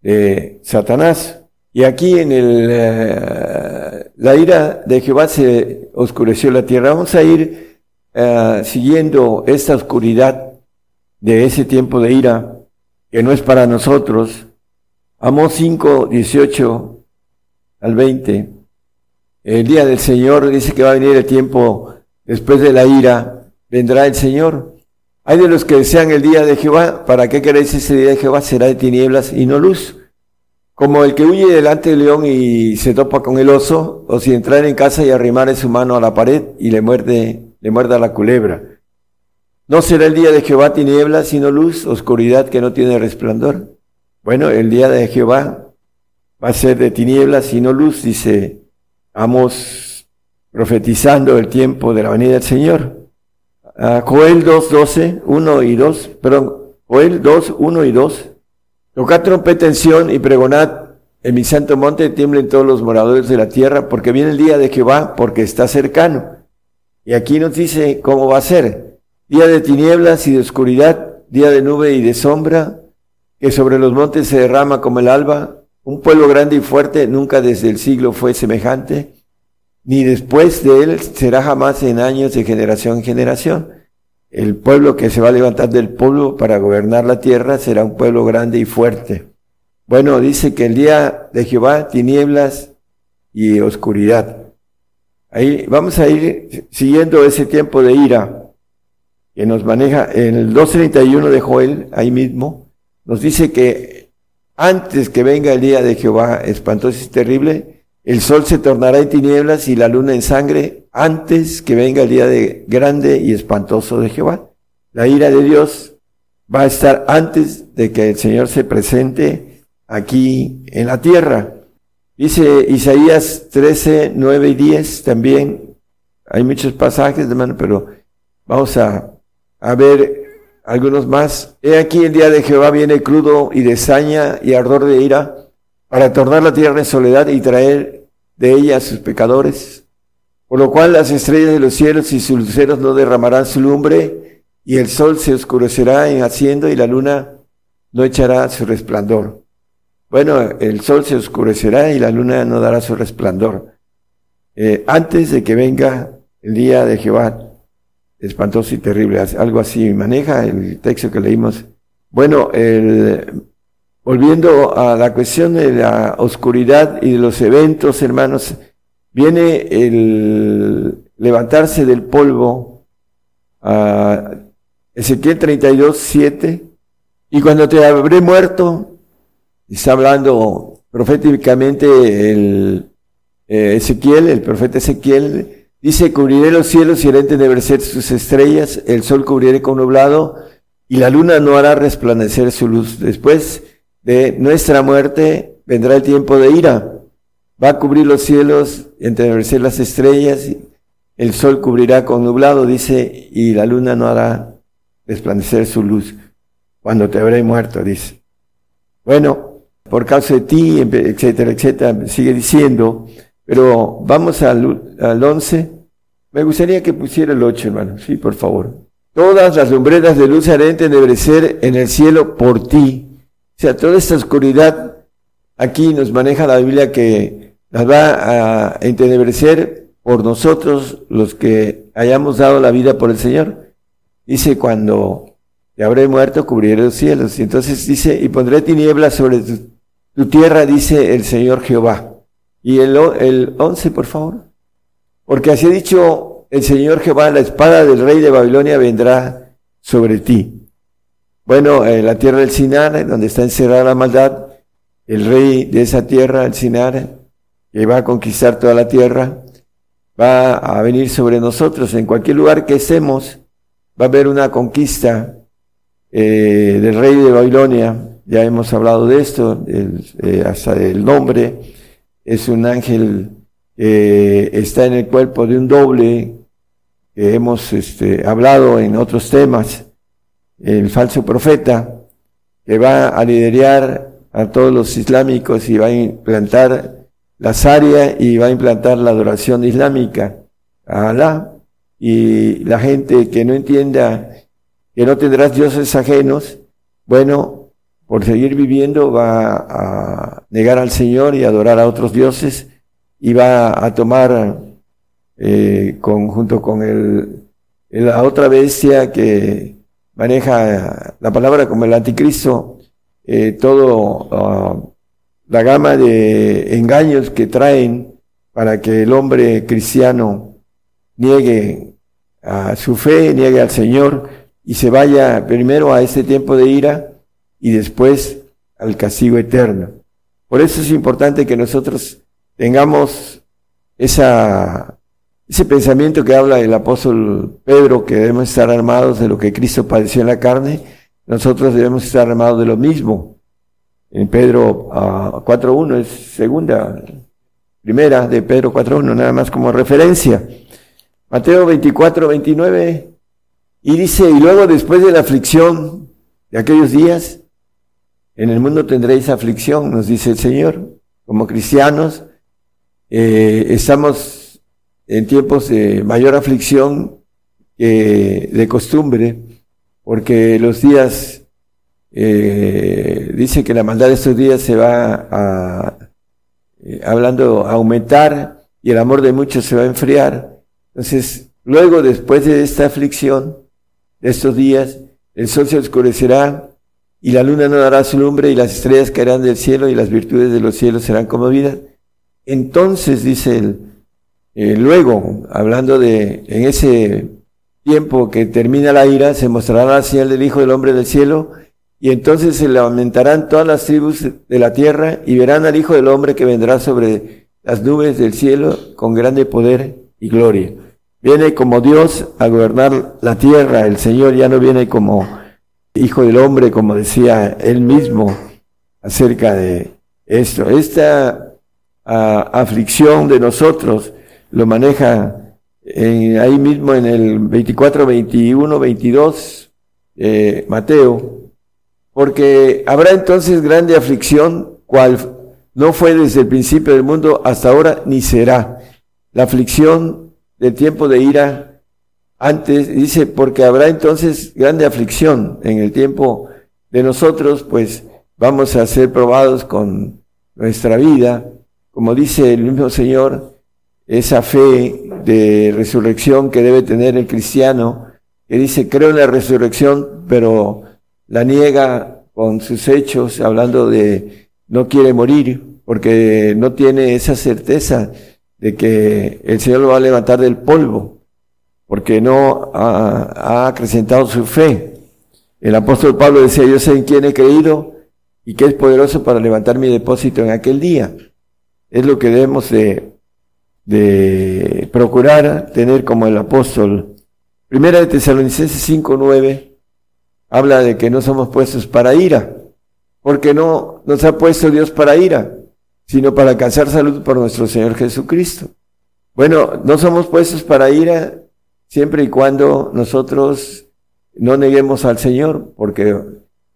de Satanás. Y aquí en el, eh, la ira de Jehová se oscureció la tierra. Vamos a ir eh, siguiendo esta oscuridad de ese tiempo de ira, que no es para nosotros. Amós 5, 18 al 20. El día del Señor dice que va a venir el tiempo después de la ira, vendrá el Señor. Hay de los que desean el día de Jehová, ¿para qué queréis ese día de Jehová? Será de tinieblas y no luz. Como el que huye delante del león y se topa con el oso, o si entrar en casa y arrimar su mano a la pared y le muerde, le muerda la culebra. No será el día de Jehová tinieblas, sino luz, oscuridad que no tiene resplandor. Bueno, el día de Jehová va a ser de tinieblas, sino luz, dice Vamos profetizando el tiempo de la venida del Señor. Uh, Joel 2, 12, 1 y 2, perdón, Joel 2, 1 y 2. Tocad trompeta en y pregonad en mi santo monte, tiemblen todos los moradores de la tierra, porque viene el día de Jehová, porque está cercano. Y aquí nos dice cómo va a ser. Día de tinieblas y de oscuridad, día de nube y de sombra, que sobre los montes se derrama como el alba, un pueblo grande y fuerte nunca desde el siglo fue semejante, ni después de él será jamás en años de generación en generación. El pueblo que se va a levantar del pueblo para gobernar la tierra será un pueblo grande y fuerte. Bueno, dice que el día de Jehová, tinieblas y oscuridad. Ahí vamos a ir siguiendo ese tiempo de ira que nos maneja en el 2.31 de Joel, ahí mismo, nos dice que antes que venga el día de Jehová espantoso y terrible, el sol se tornará en tinieblas y la luna en sangre, antes que venga el día de grande y espantoso de Jehová. La ira de Dios va a estar antes de que el Señor se presente aquí en la tierra. Dice Isaías 13, 9 y 10 también. Hay muchos pasajes, hermano, pero vamos a, a ver algunos más. He aquí el día de Jehová viene crudo y de saña y ardor de ira para tornar la tierra en soledad y traer de ella a sus pecadores. Por lo cual las estrellas de los cielos y sus luceros no derramarán su lumbre y el sol se oscurecerá en haciendo y la luna no echará su resplandor. Bueno, el sol se oscurecerá y la luna no dará su resplandor. Eh, antes de que venga el día de Jehová, espantoso y terrible, algo así maneja el texto que leímos. Bueno, volviendo a la cuestión de la oscuridad y de los eventos, hermanos, viene el levantarse del polvo, a Ezequiel 32, 7, y cuando te habré muerto, está hablando proféticamente el eh, Ezequiel, el profeta Ezequiel, Dice, cubriré los cielos y haré entenebrecer sus estrellas, el sol cubriré con nublado, y la luna no hará resplandecer su luz. Después de nuestra muerte vendrá el tiempo de ira. Va a cubrir los cielos, entenebrecer las estrellas, el sol cubrirá con nublado, dice, y la luna no hará resplandecer su luz. Cuando te habré muerto, dice. Bueno, por causa de ti, etcétera, etcétera, sigue diciendo, pero vamos al, al 11. Me gustaría que pusiera el 8, hermano. Sí, por favor. Todas las lumbreras de luz haré entenebrecer en el cielo por ti. O sea, toda esta oscuridad aquí nos maneja la Biblia que las va a entenebrecer por nosotros los que hayamos dado la vida por el Señor. Dice, cuando te habré muerto, cubriré los cielos. Y entonces dice, y pondré tinieblas sobre tu, tu tierra, dice el Señor Jehová. Y el, el 11, por favor. Porque así ha dicho el Señor Jehová, la espada del rey de Babilonia vendrá sobre ti. Bueno, en la tierra del Sinar, donde está encerrada la maldad, el rey de esa tierra, el Sinar, que va a conquistar toda la tierra, va a venir sobre nosotros. En cualquier lugar que estemos, va a haber una conquista eh, del rey de Babilonia. Ya hemos hablado de esto, eh, hasta el nombre. Es un ángel que está en el cuerpo de un doble, que hemos este, hablado en otros temas el falso profeta que va a liderar a todos los islámicos y va a implantar la Sharia y va a implantar la adoración islámica a Alá. Y la gente que no entienda que no tendrás dioses ajenos, bueno, por seguir viviendo va a negar al Señor y adorar a otros dioses va a tomar eh, junto con el, la otra bestia que maneja la palabra como el anticristo, eh, todo ah, la gama de engaños que traen para que el hombre cristiano niegue a su fe, niegue al Señor y se vaya primero a este tiempo de ira y después al castigo eterno. Por eso es importante que nosotros tengamos esa ese pensamiento que habla el apóstol Pedro, que debemos estar armados de lo que Cristo padeció en la carne, nosotros debemos estar armados de lo mismo. En Pedro 4.1 ah, es segunda, primera de Pedro 4.1, nada más como referencia. Mateo 24.29, y dice, y luego después de la aflicción de aquellos días, en el mundo tendréis aflicción, nos dice el Señor. Como cristianos, eh, estamos en tiempos de mayor aflicción que de costumbre, porque los días, eh, dice que la maldad de estos días se va a, eh, hablando, a aumentar y el amor de muchos se va a enfriar. Entonces, luego, después de esta aflicción, de estos días, el sol se oscurecerá y la luna no dará su lumbre y las estrellas caerán del cielo y las virtudes de los cielos serán conmovidas. Entonces, dice el, eh, luego, hablando de en ese tiempo que termina la ira, se mostrará la señal del Hijo del Hombre del cielo, y entonces se lamentarán todas las tribus de la tierra y verán al Hijo del Hombre que vendrá sobre las nubes del cielo con grande poder y gloria. Viene como Dios a gobernar la tierra, el Señor ya no viene como Hijo del Hombre, como decía él mismo acerca de esto. Esta ah, aflicción de nosotros, lo maneja ahí mismo en el 24, 21, 22, Mateo, porque habrá entonces grande aflicción, cual no fue desde el principio del mundo hasta ahora, ni será. La aflicción del tiempo de ira, antes dice, porque habrá entonces grande aflicción en el tiempo de nosotros, pues vamos a ser probados con nuestra vida, como dice el mismo Señor, esa fe de resurrección que debe tener el cristiano, que dice, creo en la resurrección, pero la niega con sus hechos, hablando de no quiere morir, porque no tiene esa certeza de que el Señor lo va a levantar del polvo, porque no ha, acrecentado su fe. El apóstol Pablo decía, yo sé en quién he creído y que es poderoso para levantar mi depósito en aquel día. Es lo que debemos de de procurar tener como el apóstol. Primera de Tesalonicenses 5.9 habla de que no somos puestos para ira, porque no nos ha puesto Dios para ira, sino para alcanzar salud por nuestro Señor Jesucristo. Bueno, no somos puestos para ira siempre y cuando nosotros no neguemos al Señor, porque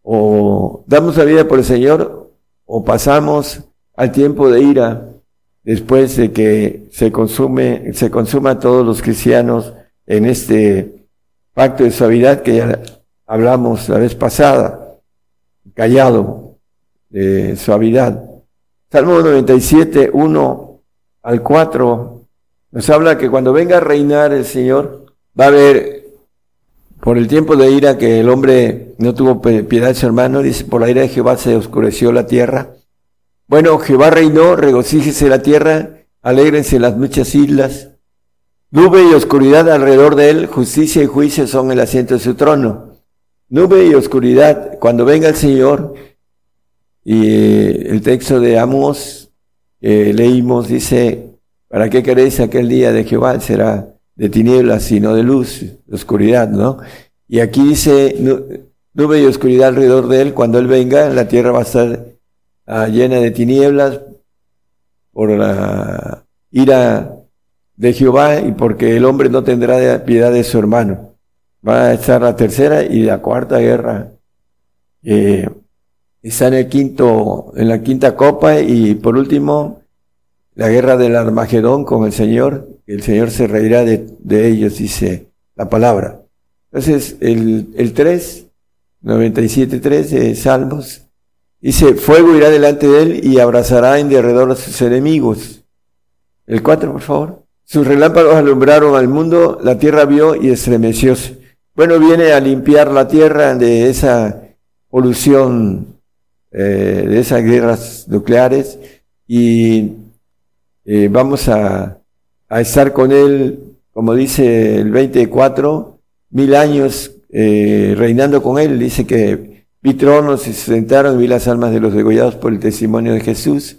o damos la vida por el Señor o pasamos al tiempo de ira después de que se consume, se consuma a todos los cristianos en este pacto de suavidad que ya hablamos la vez pasada, callado, de suavidad. Salmo 97, 1 al 4, nos habla que cuando venga a reinar el Señor, va a haber, por el tiempo de ira que el hombre no tuvo piedad de su hermano, dice, por la ira de Jehová se oscureció la tierra, bueno, Jehová reinó, regocíjese la tierra, alégrense las muchas islas. Nube y oscuridad alrededor de él, justicia y juicio son el asiento de su trono. nube y oscuridad. Cuando venga el Señor, y eh, el texto de Amos que leímos dice, ¿para qué queréis aquel día de Jehová? Será de tinieblas, sino de luz, de oscuridad, ¿no? Y aquí dice, nube y oscuridad alrededor de él, cuando él venga, la tierra va a estar ah, llena de tinieblas por la ira de Jehová y porque el hombre no tendrá piedad de su hermano. Va a estar la tercera y la cuarta guerra. Eh, está en el quinto, en la quinta copa y por último, la guerra del Armagedón con el Señor. El Señor se reirá de, ellos, dice la palabra. Entonces, el, el 3, 97.3 de Salmos, dice, fuego irá delante de él y abrazará en derredor a sus enemigos. El 4, por favor. Sus relámpagos alumbraron al mundo, la tierra vio y estremecióse. Bueno, viene a limpiar la tierra de esa polución, eh, de esas guerras nucleares y eh, vamos a, a, estar con él, como dice el 24, mil años eh, reinando con él. Dice que vi tronos y se sentaron, vi las almas de los degollados por el testimonio de Jesús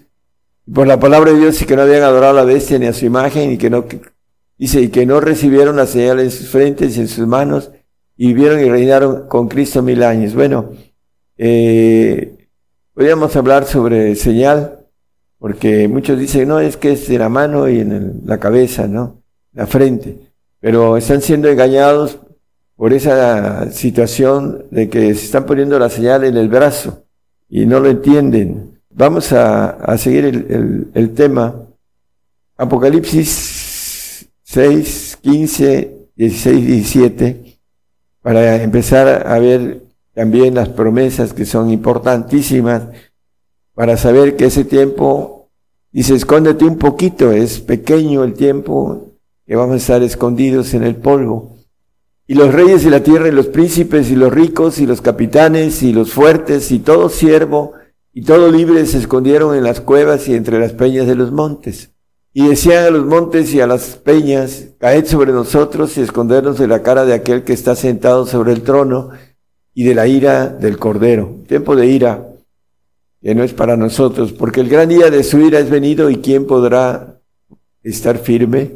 por la palabra de Dios y que no habían adorado a la bestia ni a su imagen y que no, dice, y que no recibieron la señal en sus frentes y en sus manos y vivieron y reinaron con Cristo mil años. Bueno, eh, podríamos hablar sobre señal, porque muchos dicen, no, es que es en la mano y en la cabeza, ¿no? La frente. Pero están siendo engañados por esa situación de que se están poniendo la señal en el brazo y no lo entienden. Vamos a, seguir el, tema. Apocalipsis 6, 15, 16, 17, para empezar a ver también las promesas que son importantísimas, para saber que ese tiempo, dice, escóndete un poquito, es pequeño el tiempo que vamos a estar escondidos en el polvo. Y los reyes de la tierra y los príncipes y los ricos y los capitanes y los fuertes y todo siervo y todo libre se escondieron en las cuevas y entre las peñas de los montes. Y decían a los montes y a las peñas, caed sobre nosotros y escondernos de la cara de aquel que está sentado sobre el trono y de la ira del Cordero. Tiempo de ira que no es para nosotros, porque el gran día de su ira es venido y ¿quién podrá estar firme?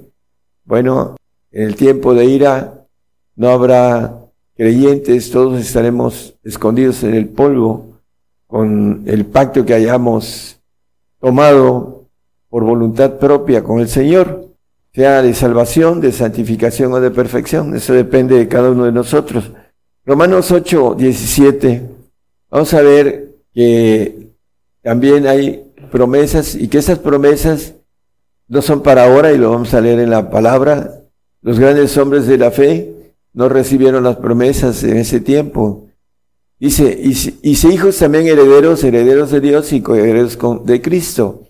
Bueno, en el tiempo de ira no habrá creyentes, todos estaremos escondidos en el polvo con el pacto que hayamos tomado por voluntad propia con el Señor, sea de salvación, de santificación o de perfección. Eso depende de cada uno de nosotros. Romanos 8, 17. Vamos a ver que también hay promesas y que esas promesas no son para ahora y lo vamos a leer en la palabra. Los grandes hombres de la fe no recibieron las promesas en ese tiempo. Dice, y, y hijos también herederos, herederos de Dios y coherederos de Cristo.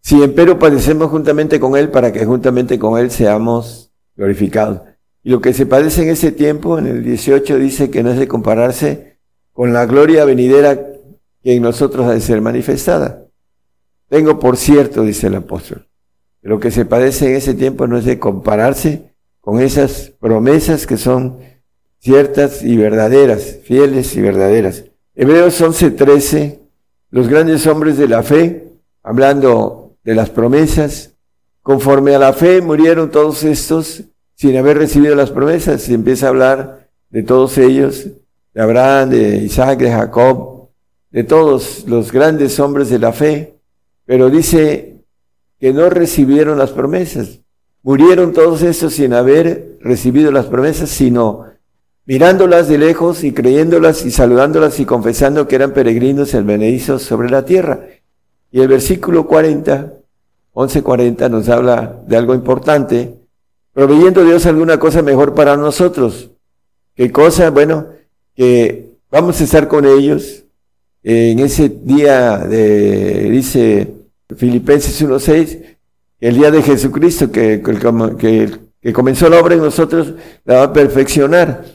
Si empero padecemos juntamente con Él para que juntamente con Él seamos glorificados. Y lo que se padece en ese tiempo, en el 18, dice que no es de compararse con la gloria venidera que en nosotros ha de ser manifestada. Tengo por cierto, dice el apóstol, lo que se padece en ese tiempo no es de compararse con esas promesas que son ciertas y verdaderas, fieles y verdaderas. Hebreos 11:13, los grandes hombres de la fe, hablando de las promesas, conforme a la fe murieron todos estos sin haber recibido las promesas. Se empieza a hablar de todos ellos, de Abraham, de Isaac, de Jacob, de todos los grandes hombres de la fe, pero dice que no recibieron las promesas. Murieron todos estos sin haber recibido las promesas, sino mirándolas de lejos y creyéndolas y saludándolas y confesando que eran peregrinos en benedizos sobre la tierra. Y el versículo 40, 11.40 nos habla de algo importante, proveyendo Dios alguna cosa mejor para nosotros. ¿Qué cosa? Bueno, que vamos a estar con ellos en ese día de, dice Filipenses 1.6, el día de Jesucristo que, comenzó la obra en nosotros, la va a perfeccionar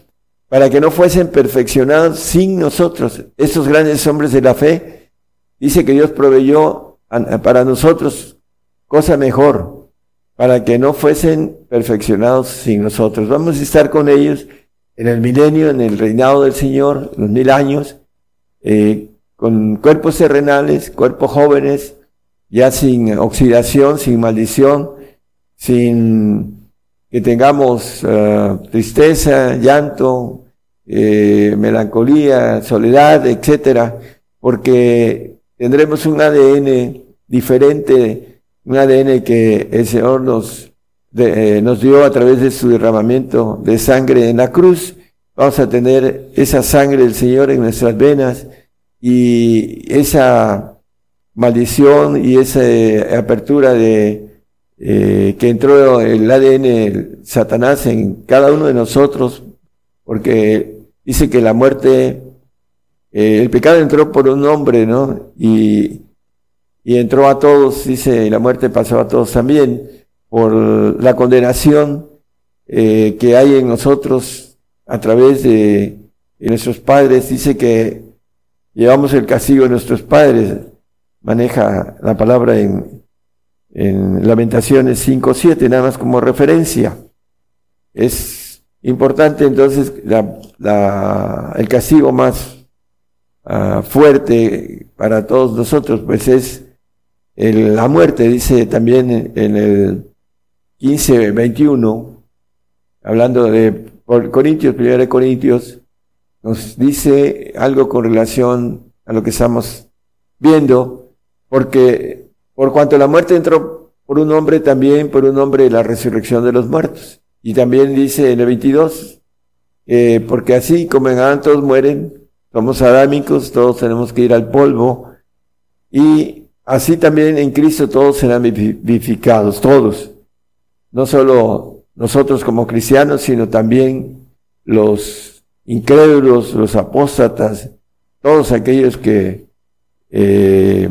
para que no fuesen perfeccionados sin nosotros. Estos grandes hombres de la fe, dice que Dios proveyó para nosotros cosa mejor, para que no fuesen perfeccionados sin nosotros. Vamos a estar con ellos en el milenio, en el reinado del Señor, los mil años, eh, con cuerpos terrenales, cuerpos jóvenes, ya sin oxidación, sin maldición, sin que tengamos eh, tristeza, llanto, eh, melancolía, soledad, etcétera, porque tendremos un ADN diferente, un ADN que el Señor nos, eh, nos dio a través de su derramamiento de sangre en la cruz. Vamos a tener esa sangre del Señor en nuestras venas y esa maldición y esa apertura de eh, que entró el ADN Satanás en cada uno de nosotros, porque dice que la muerte, eh, el pecado entró por un hombre, ¿no? Y, y entró a todos, dice, y la muerte pasó a todos también, por la condenación eh, que hay en nosotros a través de, de nuestros padres. Dice que llevamos el castigo de nuestros padres, maneja la palabra en, en Lamentaciones 5.7, nada más como referencia. Es importante entonces la, el castigo más uh, fuerte para todos nosotros, pues es el, la muerte, dice también en el 15.21, hablando de Corintios, 1 Corintios, nos dice algo con relación a lo que estamos viendo, porque por cuanto la muerte entró por un hombre, también por un hombre la resurrección de los muertos. Y también dice en el 22, eh, porque así como en Adán todos mueren, somos adámicos, todos tenemos que ir al polvo, y así también en Cristo todos serán vivificados, todos. No solo nosotros como cristianos, sino también los incrédulos, los apóstatas, todos aquellos que eh,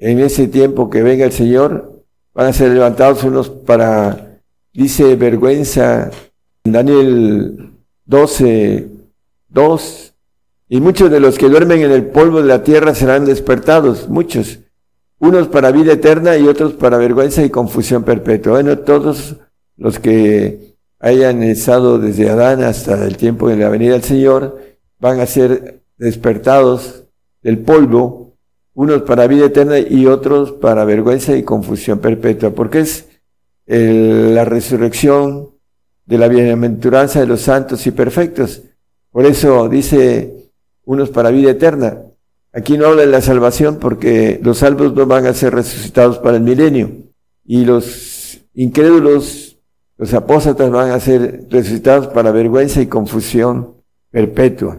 en ese tiempo que venga el Señor, van a ser levantados unos para, dice, vergüenza, Daniel 12, 2, y muchos de los que duermen en el polvo de la tierra serán despertados, muchos, unos para vida eterna y otros para vergüenza y confusión perpetua. Bueno, todos los que hayan estado desde Adán hasta el tiempo de la venida del Señor van a ser despertados del polvo unos para vida eterna y otros para vergüenza y confusión perpetua, porque es la resurrección de la bienaventuranza de los santos y perfectos. Por eso dice unos para vida eterna. Aquí no habla de la salvación porque los salvos no van a ser resucitados para el milenio y los incrédulos, los apóstatas van a ser resucitados para vergüenza y confusión perpetua.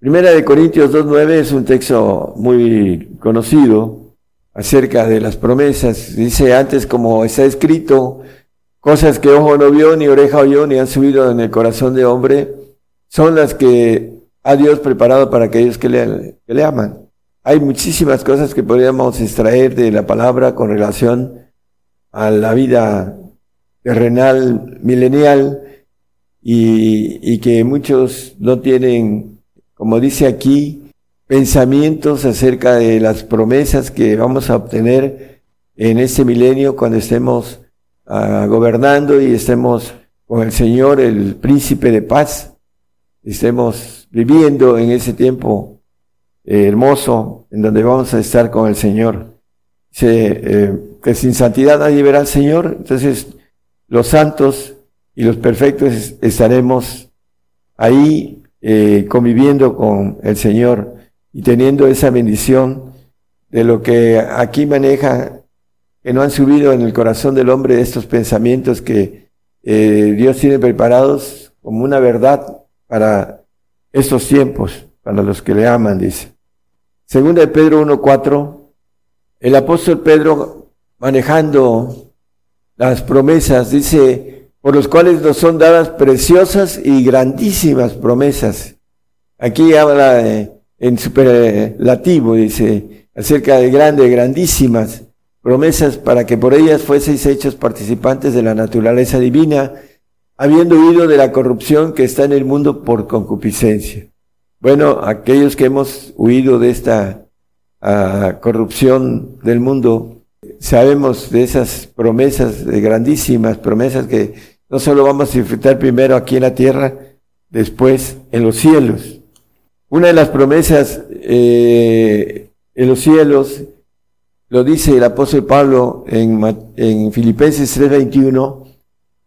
Primera de Corintios 2.9 es un texto muy conocido acerca de las promesas. Dice antes como está escrito, cosas que ojo no vio, ni oreja oyó, ni han subido en el corazón de hombre, son las que ha Dios preparado para aquellos que le, que le aman. Hay muchísimas cosas que podríamos extraer de la palabra con relación a la vida terrenal, milenial, y, y que muchos no tienen como dice aquí, pensamientos acerca de las promesas que vamos a obtener en este milenio cuando estemos uh, gobernando y estemos con el Señor, el príncipe de paz, estemos viviendo en ese tiempo eh, hermoso en donde vamos a estar con el Señor. Eh, que sin santidad nadie verá al Señor, entonces los santos y los perfectos estaremos ahí eh, conviviendo con el Señor y teniendo esa bendición de lo que aquí maneja, que no han subido en el corazón del hombre estos pensamientos que eh, Dios tiene preparados como una verdad para estos tiempos, para los que le aman, dice. Segunda de Pedro 1.4, el apóstol Pedro manejando las promesas, dice, por los cuales nos son dadas preciosas y grandísimas promesas. Aquí habla en superlativo, dice, acerca de grandes, grandísimas promesas para que por ellas fueseis hechos participantes de la naturaleza divina, habiendo huido de la corrupción que está en el mundo por concupiscencia. Bueno, aquellos que hemos huido de esta uh, corrupción del mundo, sabemos de esas promesas, de grandísimas promesas que no solo vamos a disfrutar primero aquí en la tierra, después en los cielos. Una de las promesas eh, en los cielos lo dice el apóstol Pablo en, en Filipenses 3:21,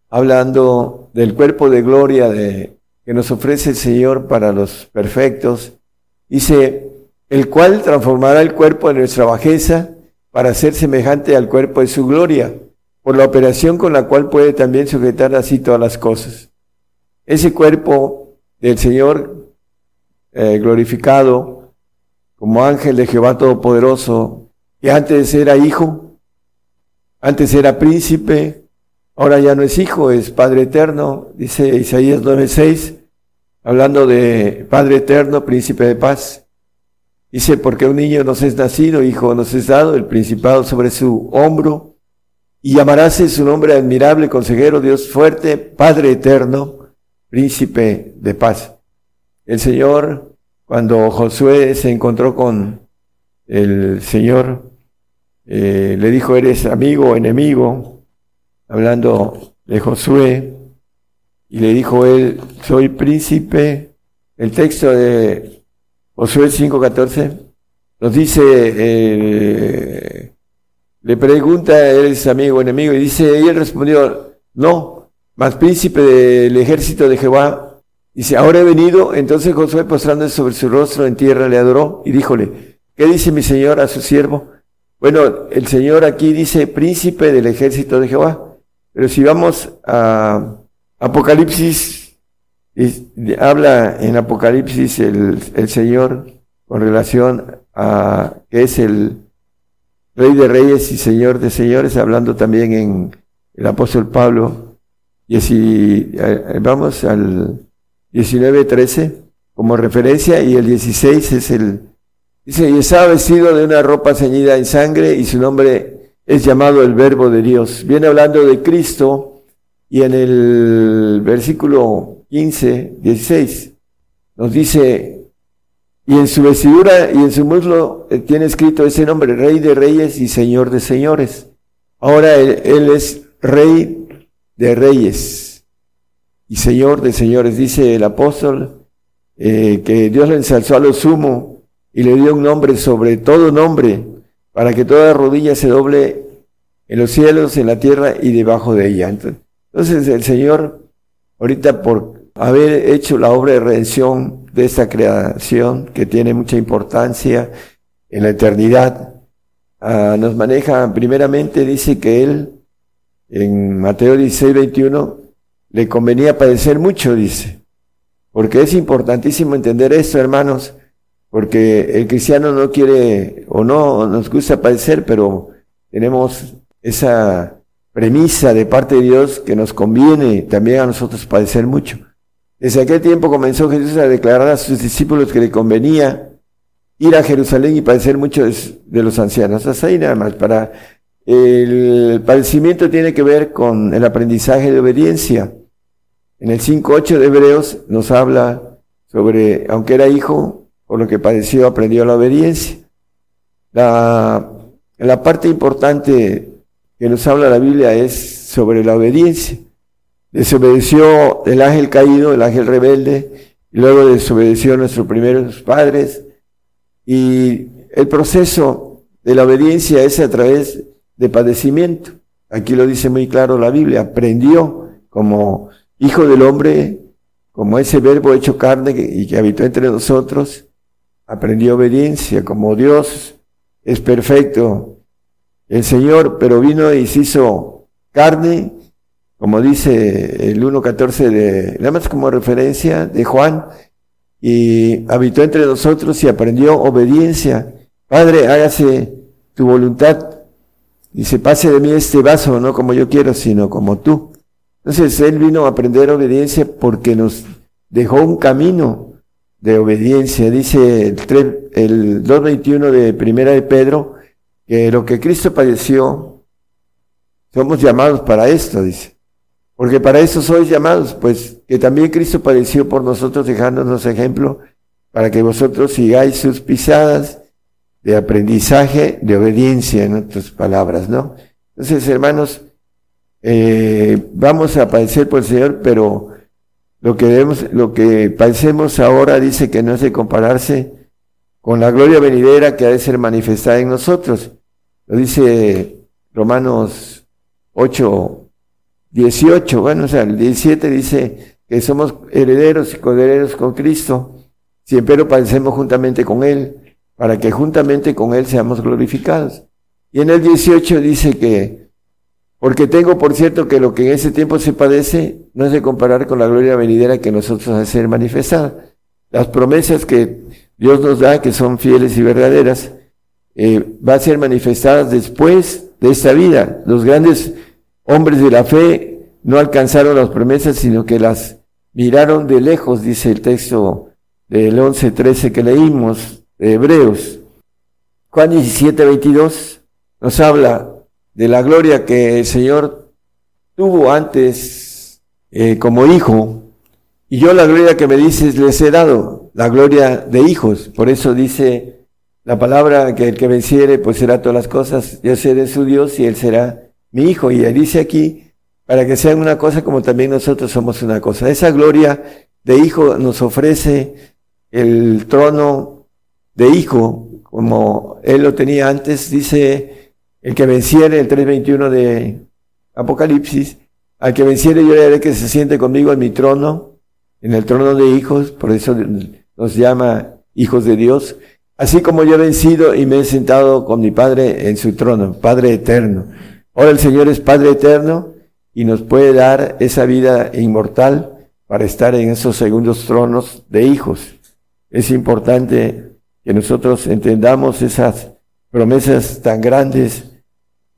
hablando del cuerpo de gloria de, que nos ofrece el Señor para los perfectos. Dice, el cual transformará el cuerpo de nuestra bajeza para ser semejante al cuerpo de su gloria, por la operación con la cual puede también sujetar así todas las cosas. Ese cuerpo del Señor eh, glorificado como ángel de Jehová Todopoderoso, que antes era hijo, antes era príncipe, ahora ya no es hijo, es Padre eterno, dice Isaías 9:6, hablando de Padre eterno, príncipe de paz. Dice, porque un niño nos es nacido, hijo nos es dado, el principado sobre su hombro, y llamarase su nombre admirable, consejero, Dios fuerte, Padre eterno, príncipe de paz. El Señor, cuando Josué se encontró con el Señor, eh, le dijo, eres amigo o enemigo, hablando de Josué, y le dijo él, soy príncipe. El texto de Josué 5.14 nos dice, eh, le pregunta, ¿eres amigo o enemigo? Y dice, y él respondió, no, más príncipe del ejército de Jehová. Dice, ahora he venido. Entonces Josué postrándose sobre su rostro en tierra le adoró y díjole, ¿qué dice mi señor a su siervo? Bueno, el Señor aquí dice príncipe del ejército de Jehová. Pero si vamos a Apocalipsis, habla en Apocalipsis el, el Señor con relación a que es el Rey de Reyes y Señor de Señores, hablando también en el apóstol Pablo. Si eh, vamos al 19.13 como referencia y el 16 es el Dice, y estaba vestido de una ropa ceñida en sangre y su nombre es llamado el Verbo de Dios. Viene hablando de Cristo y en el versículo 15, 16 nos dice, y en su vestidura y en su muslo eh, tiene escrito ese nombre, Rey de Reyes y Señor de Señores. Ahora él, es Rey de Reyes y Señor de Señores. Dice el apóstol eh, que Dios le ensalzó a lo sumo y le dio un nombre sobre todo nombre, para que toda rodilla se doble en los cielos, en la tierra y debajo de ella. Entonces el Señor, ahorita por haber hecho la obra de redención de esta creación, que tiene mucha importancia en la eternidad, ah, nos maneja, primeramente dice que Él, en Mateo 16, 21, le convenía padecer mucho, dice. Porque es importantísimo entender esto, hermanos, porque el cristiano no quiere o no nos gusta padecer, pero tenemos esa premisa de parte de Dios que nos conviene también a nosotros padecer mucho. Desde aquel tiempo comenzó Jesús a declarar a sus discípulos que le convenía ir a Jerusalén y padecer mucho de los ancianos. Hasta ahí nada más. Para el padecimiento tiene que ver con el aprendizaje de obediencia. En el 5.8 de Hebreos nos habla sobre, aunque era hijo, por lo que padeció, aprendió la obediencia. La, la parte importante que nos habla la Biblia es sobre la obediencia. Desobedeció el ángel caído, el ángel rebelde, y luego desobedeció a nuestros primeros padres. Y el proceso de la obediencia es a través de padecimiento. Aquí lo dice muy claro la Biblia. Aprendió como hijo del hombre, como ese verbo hecho carne y que habitó entre nosotros, aprendió obediencia, como Dios es perfecto. El Señor, pero vino y se hizo carne, como dice el 1.14 de, nada más como referencia de Juan, y habitó entre nosotros y aprendió obediencia. Padre, hágase tu voluntad. y se pase de mí este vaso, no como yo quiero, sino como tú. Entonces Él vino a aprender obediencia porque nos dejó un camino de obediencia. Dice el, el 2.21 de Primera de Pedro, que lo que Cristo padeció, somos llamados para esto, dice. Porque para eso sois llamados, pues que también Cristo padeció por nosotros dejándonos ejemplo para que vosotros sigáis sus pisadas de aprendizaje, de obediencia, en otras palabras, ¿no? Entonces, hermanos, eh, vamos a padecer por el Señor, pero lo que vemos, lo que padecemos ahora dice que no es de compararse con la gloria venidera que ha de ser manifestada en nosotros. Lo dice Romanos 8, 18, bueno, o sea, el 17 dice que somos herederos y coherederos con Cristo, siempre lo padecemos juntamente con Él, para que juntamente con Él seamos glorificados. Y en el 18 dice que, porque tengo por cierto que lo que en ese tiempo se padece no es de comparar con la gloria venidera que nosotros ha de ser manifestada. Las promesas que Dios nos da, que son fieles y verdaderas, eh, va a ser manifestadas después de esta vida. Los grandes hombres de la fe no alcanzaron las promesas, sino que las miraron de lejos, dice el texto del 11.13 que leímos de Hebreos. Juan 17, 22 nos habla de la gloria que el Señor tuvo antes eh, como hijo, y yo la gloria que me dices les he dado la gloria de hijos. Por eso dice la palabra que el que venciere, pues será todas las cosas. Yo seré su Dios y él será mi hijo. Y dice aquí, para que sean una cosa como también nosotros somos una cosa. Esa gloria de hijo nos ofrece el trono de hijo, como él lo tenía antes, dice el que venciere, el 3.21 de Apocalipsis, al que venciere yo le haré que se siente conmigo en mi trono, en el trono de hijos, por eso nos llama hijos de Dios, así como yo he vencido y me he sentado con mi Padre en su trono, Padre eterno. Ahora el Señor es Padre eterno y nos puede dar esa vida inmortal para estar en esos segundos tronos de hijos. Es importante que nosotros entendamos esas promesas tan grandes.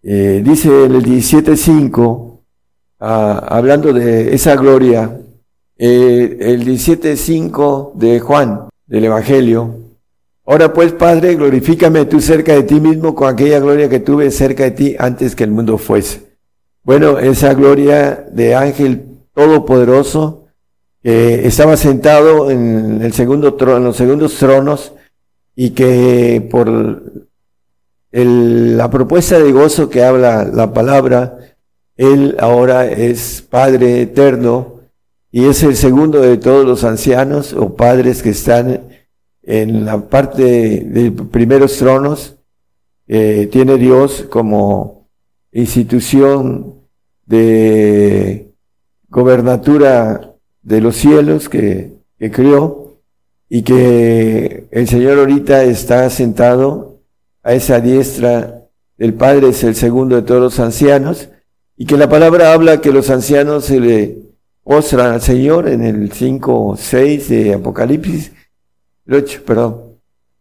Eh, dice el 17.5, ah, hablando de esa gloria, eh, el 17.5 de Juan, del Evangelio. Ahora pues, Padre, glorifícame tú cerca de ti mismo con aquella gloria que tuve cerca de ti antes que el mundo fuese. Bueno, esa gloria de ángel todopoderoso que estaba sentado en el segundo trono, en los segundos tronos y que por la propuesta de gozo que habla la palabra, él ahora es Padre eterno y es el segundo de todos los ancianos o padres que están en la parte de primeros tronos. tiene Dios como institución de gobernatura de los cielos que, que crió y que el Señor ahorita está sentado a esa diestra del Padre, es el segundo de todos los ancianos, y que la palabra habla que los ancianos se le ostra al Señor en el 5, 6 de Apocalipsis, el 8, perdón.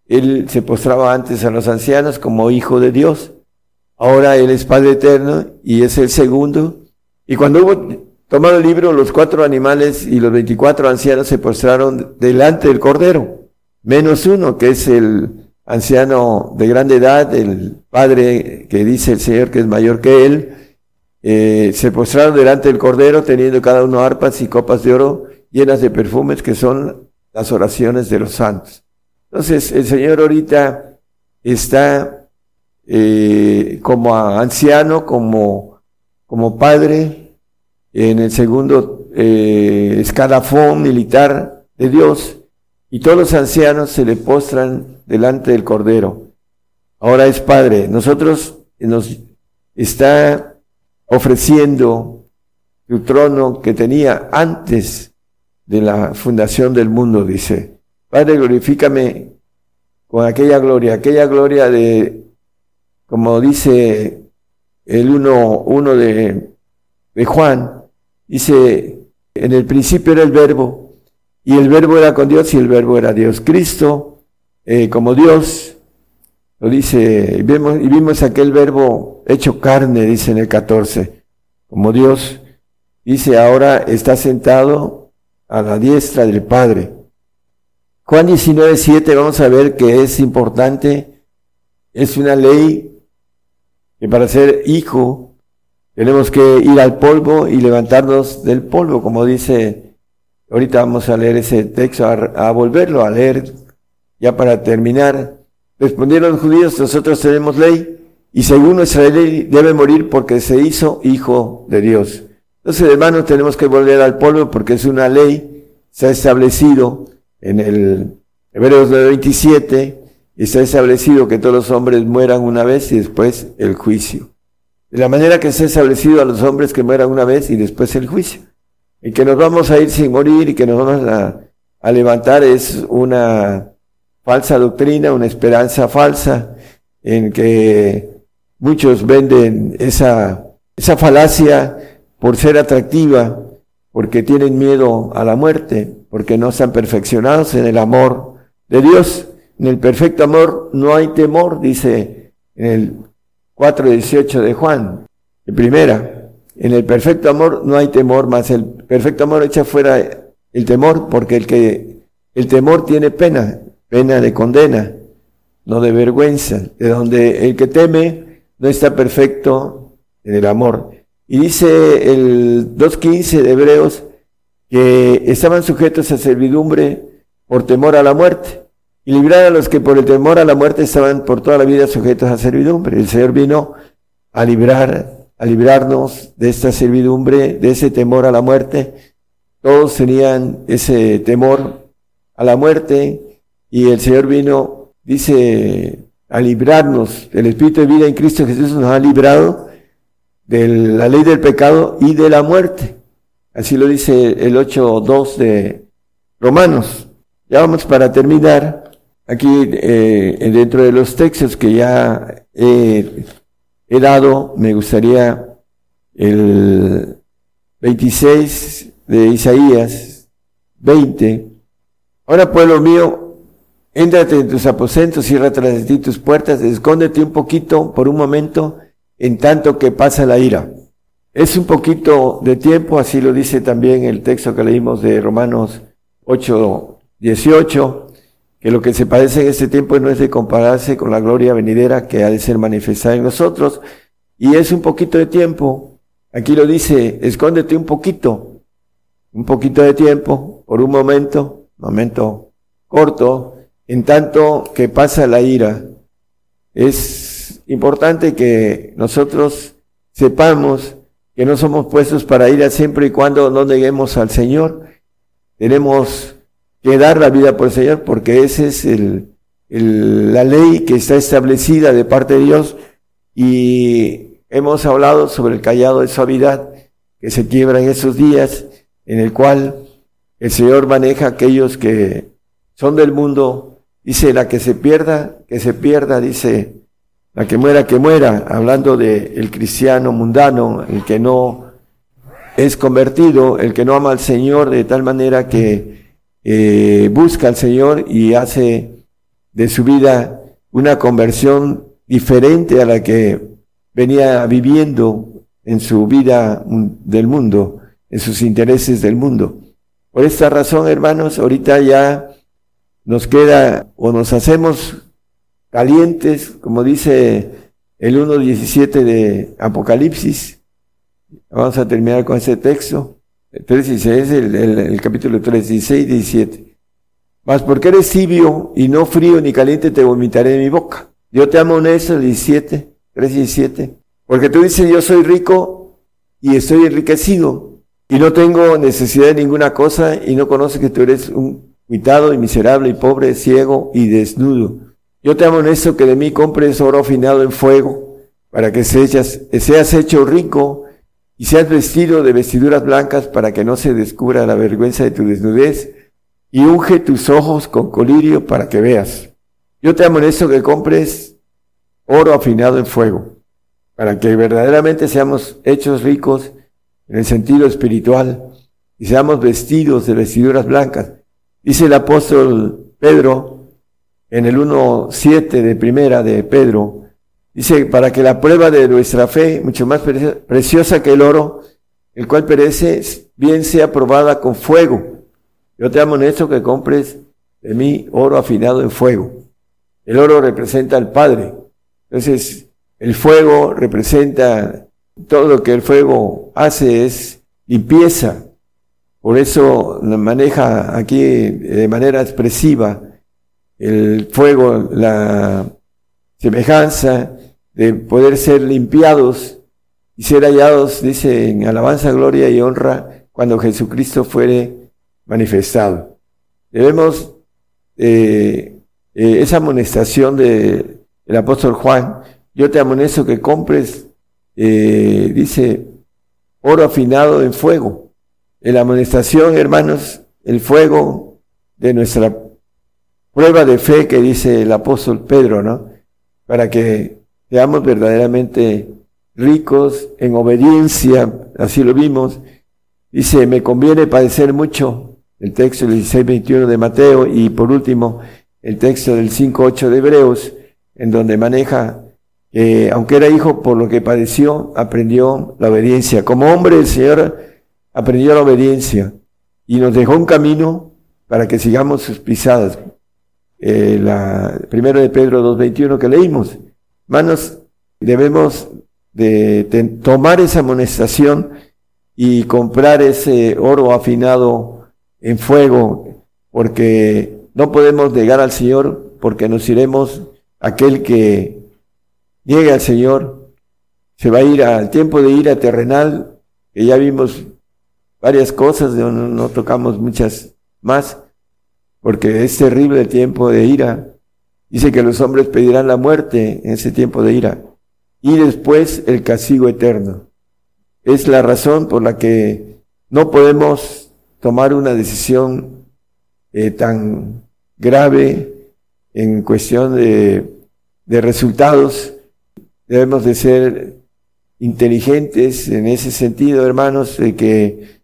Él se postraba antes a los ancianos como hijo de Dios. Ahora Él es Padre eterno y es el segundo. Y cuando hubo tomado el libro, los cuatro animales y los veinticuatro ancianos se postraron delante del Cordero, menos uno, que es el anciano de grande edad, el Padre que dice el Señor que es mayor que Él, eh, se postraron delante del Cordero teniendo cada uno arpas y copas de oro llenas de perfumes que son las oraciones de los santos. Entonces el Señor ahorita está eh, como anciano, como, como padre en el segundo eh, escalafón militar de Dios y todos los ancianos se le postran delante del Cordero. Ahora es Padre. Nosotros nos está ofreciendo su trono que tenía antes de la fundación del mundo, dice. Padre, glorifícame con aquella gloria, aquella gloria de, como dice el uno, uno de, de Juan, dice, en el principio era el verbo, y el verbo era con Dios y el verbo era Dios. Cristo, eh, como Dios, lo dice, y vemos, y vimos aquel verbo hecho carne, dice en el 14, como Dios, dice ahora está sentado a la diestra del Padre. Juan 19, 7, vamos a ver que es importante, es una ley que para ser hijo tenemos que ir al polvo y levantarnos del polvo, como dice, ahorita vamos a leer ese texto, a, volverlo a leer ya para terminar. Respondieron los judíos, nosotros tenemos ley y según nuestra ley debe morir porque se hizo hijo de Dios. Entonces, hermanos, tenemos que volver al polvo porque es una ley se ha establecido en el Hebreos 27, está establecido que todos los hombres mueran una vez y después el juicio. De la manera que se ha establecido a los hombres que mueran una vez y después el juicio. Y que nos vamos a ir sin morir y que nos vamos a, a levantar es una falsa doctrina, una esperanza falsa en que muchos venden esa, esa falacia por ser atractiva, porque tienen miedo a la muerte, porque no están perfeccionados en el amor de Dios. En el perfecto amor no hay temor, dice en el 4.18 de Juan, primera. En el perfecto amor no hay temor, más el perfecto amor echa fuera el temor, porque el que el temor tiene pena, pena de condena, no de vergüenza, de donde el que teme no está perfecto en el amor. Y dice el 2.15 de Hebreos que estaban sujetos a servidumbre por temor a la muerte y librar a los que por el temor a la muerte estaban por toda la vida sujetos a servidumbre. El Señor vino a librar, a librarnos de esta servidumbre, de ese temor a la muerte. Todos tenían ese temor a la muerte y el Señor vino, dice, a librarnos. El Espíritu de vida en Cristo Jesús nos ha librado de la ley del pecado y de la muerte. Así lo dice el 8.2 de Romanos. Ya vamos para terminar. Aquí eh, dentro de los textos que ya he, he dado, me gustaría el 26 de Isaías 20. Ahora, pueblo mío, éntrate en tus aposentos, cierra tras de ti tus puertas, escóndete un poquito por un momento, en tanto que pasa la ira. Es un poquito de tiempo, así lo dice también el texto que leímos de Romanos 8, 18 que lo que se padece en este tiempo no es de compararse con la gloria venidera que ha de ser manifestada en nosotros, y es un poquito de tiempo. Aquí lo dice, escóndete un poquito, un poquito de tiempo, por un momento, momento corto, en tanto que pasa la ira. Es importante que nosotros sepamos que no somos puestos para ir siempre y cuando no neguemos al Señor. Tenemos que dar la vida por el Señor, porque esa es el, la ley que está establecida de parte de Dios. Y hemos hablado sobre el callado de suavidad que se quiebra en esos días, en el cual el Señor maneja a aquellos que son del mundo. Dice, la que se pierda, que se pierda, dice, la que muera, que muera, hablando de el cristiano mundano, el que no es convertido, el que no ama al Señor de tal manera que eh, busca al Señor y hace de su vida una conversión diferente a la que venía viviendo en su vida del mundo, en sus intereses del mundo. Por esta razón, hermanos, ahorita ya nos queda o nos hacemos calientes, como dice el 1.17 de Apocalipsis. Vamos a terminar con ese texto. 3.16, el, el, el capítulo 3, 16 y 17. Mas porque eres tibio y no frío ni caliente, te vomitaré de mi boca. Yo te amo honesto, el 17, 3 17. Porque tú dices, yo soy rico y estoy enriquecido y no tengo necesidad de ninguna cosa y no conoces que tú eres un cuitado y miserable y pobre, ciego y desnudo. Yo te amo honesto que de mí compres oro afinado en fuego para que seas, seas hecho rico y seas vestido de vestiduras blancas para que no se descubra la vergüenza de tu desnudez, y unge tus ojos con colirio para que veas. Yo te amonesto que compres oro afinado en fuego, para que verdaderamente seamos hechos ricos en el sentido espiritual y seamos vestidos de vestiduras blancas. Dice el apóstol Pedro en el 1.7 de primera de Pedro, Dice, para que la prueba de nuestra fe, mucho más preciosa que el oro, el cual perece, bien sea probada con fuego. Yo te amonesto que compres de mí oro afinado en fuego. El oro representa al Padre. Entonces, el fuego representa todo lo que el fuego hace es limpieza. Por eso maneja aquí de manera expresiva el fuego, la semejanza de poder ser limpiados y ser hallados, dice, en alabanza, gloria y honra, cuando Jesucristo fuere manifestado. Debemos, eh, eh, esa amonestación del apóstol Juan, yo te amonesto que compres, eh, dice, oro afinado en fuego. En la amonestación, hermanos, el fuego de nuestra prueba de fe que dice el apóstol Pedro, ¿no? Para que seamos verdaderamente ricos en obediencia, así lo vimos. Dice, me conviene padecer mucho, el texto del 16-21 de Mateo, y por último, el texto del 5-8 de Hebreos, en donde maneja que, aunque era hijo, por lo que padeció, aprendió la obediencia. Como hombre, el Señor aprendió la obediencia y nos dejó un camino para que sigamos sus pisadas. Eh, la primero de Pedro 2.21 que leímos. Hermanos, debemos de, tomar esa amonestación y comprar ese oro afinado en fuego, porque no podemos llegar al Señor, porque nos iremos, aquel que llegue al Señor, se va a ir al tiempo de ira terrenal, que ya vimos varias cosas, no tocamos muchas más, porque es terrible el tiempo de ira. Dice que los hombres pedirán la muerte en ese tiempo de ira y después el castigo eterno. Es la razón por la que no podemos tomar una decisión eh, tan grave en cuestión de, de resultados. Debemos de ser inteligentes en ese sentido, hermanos, de que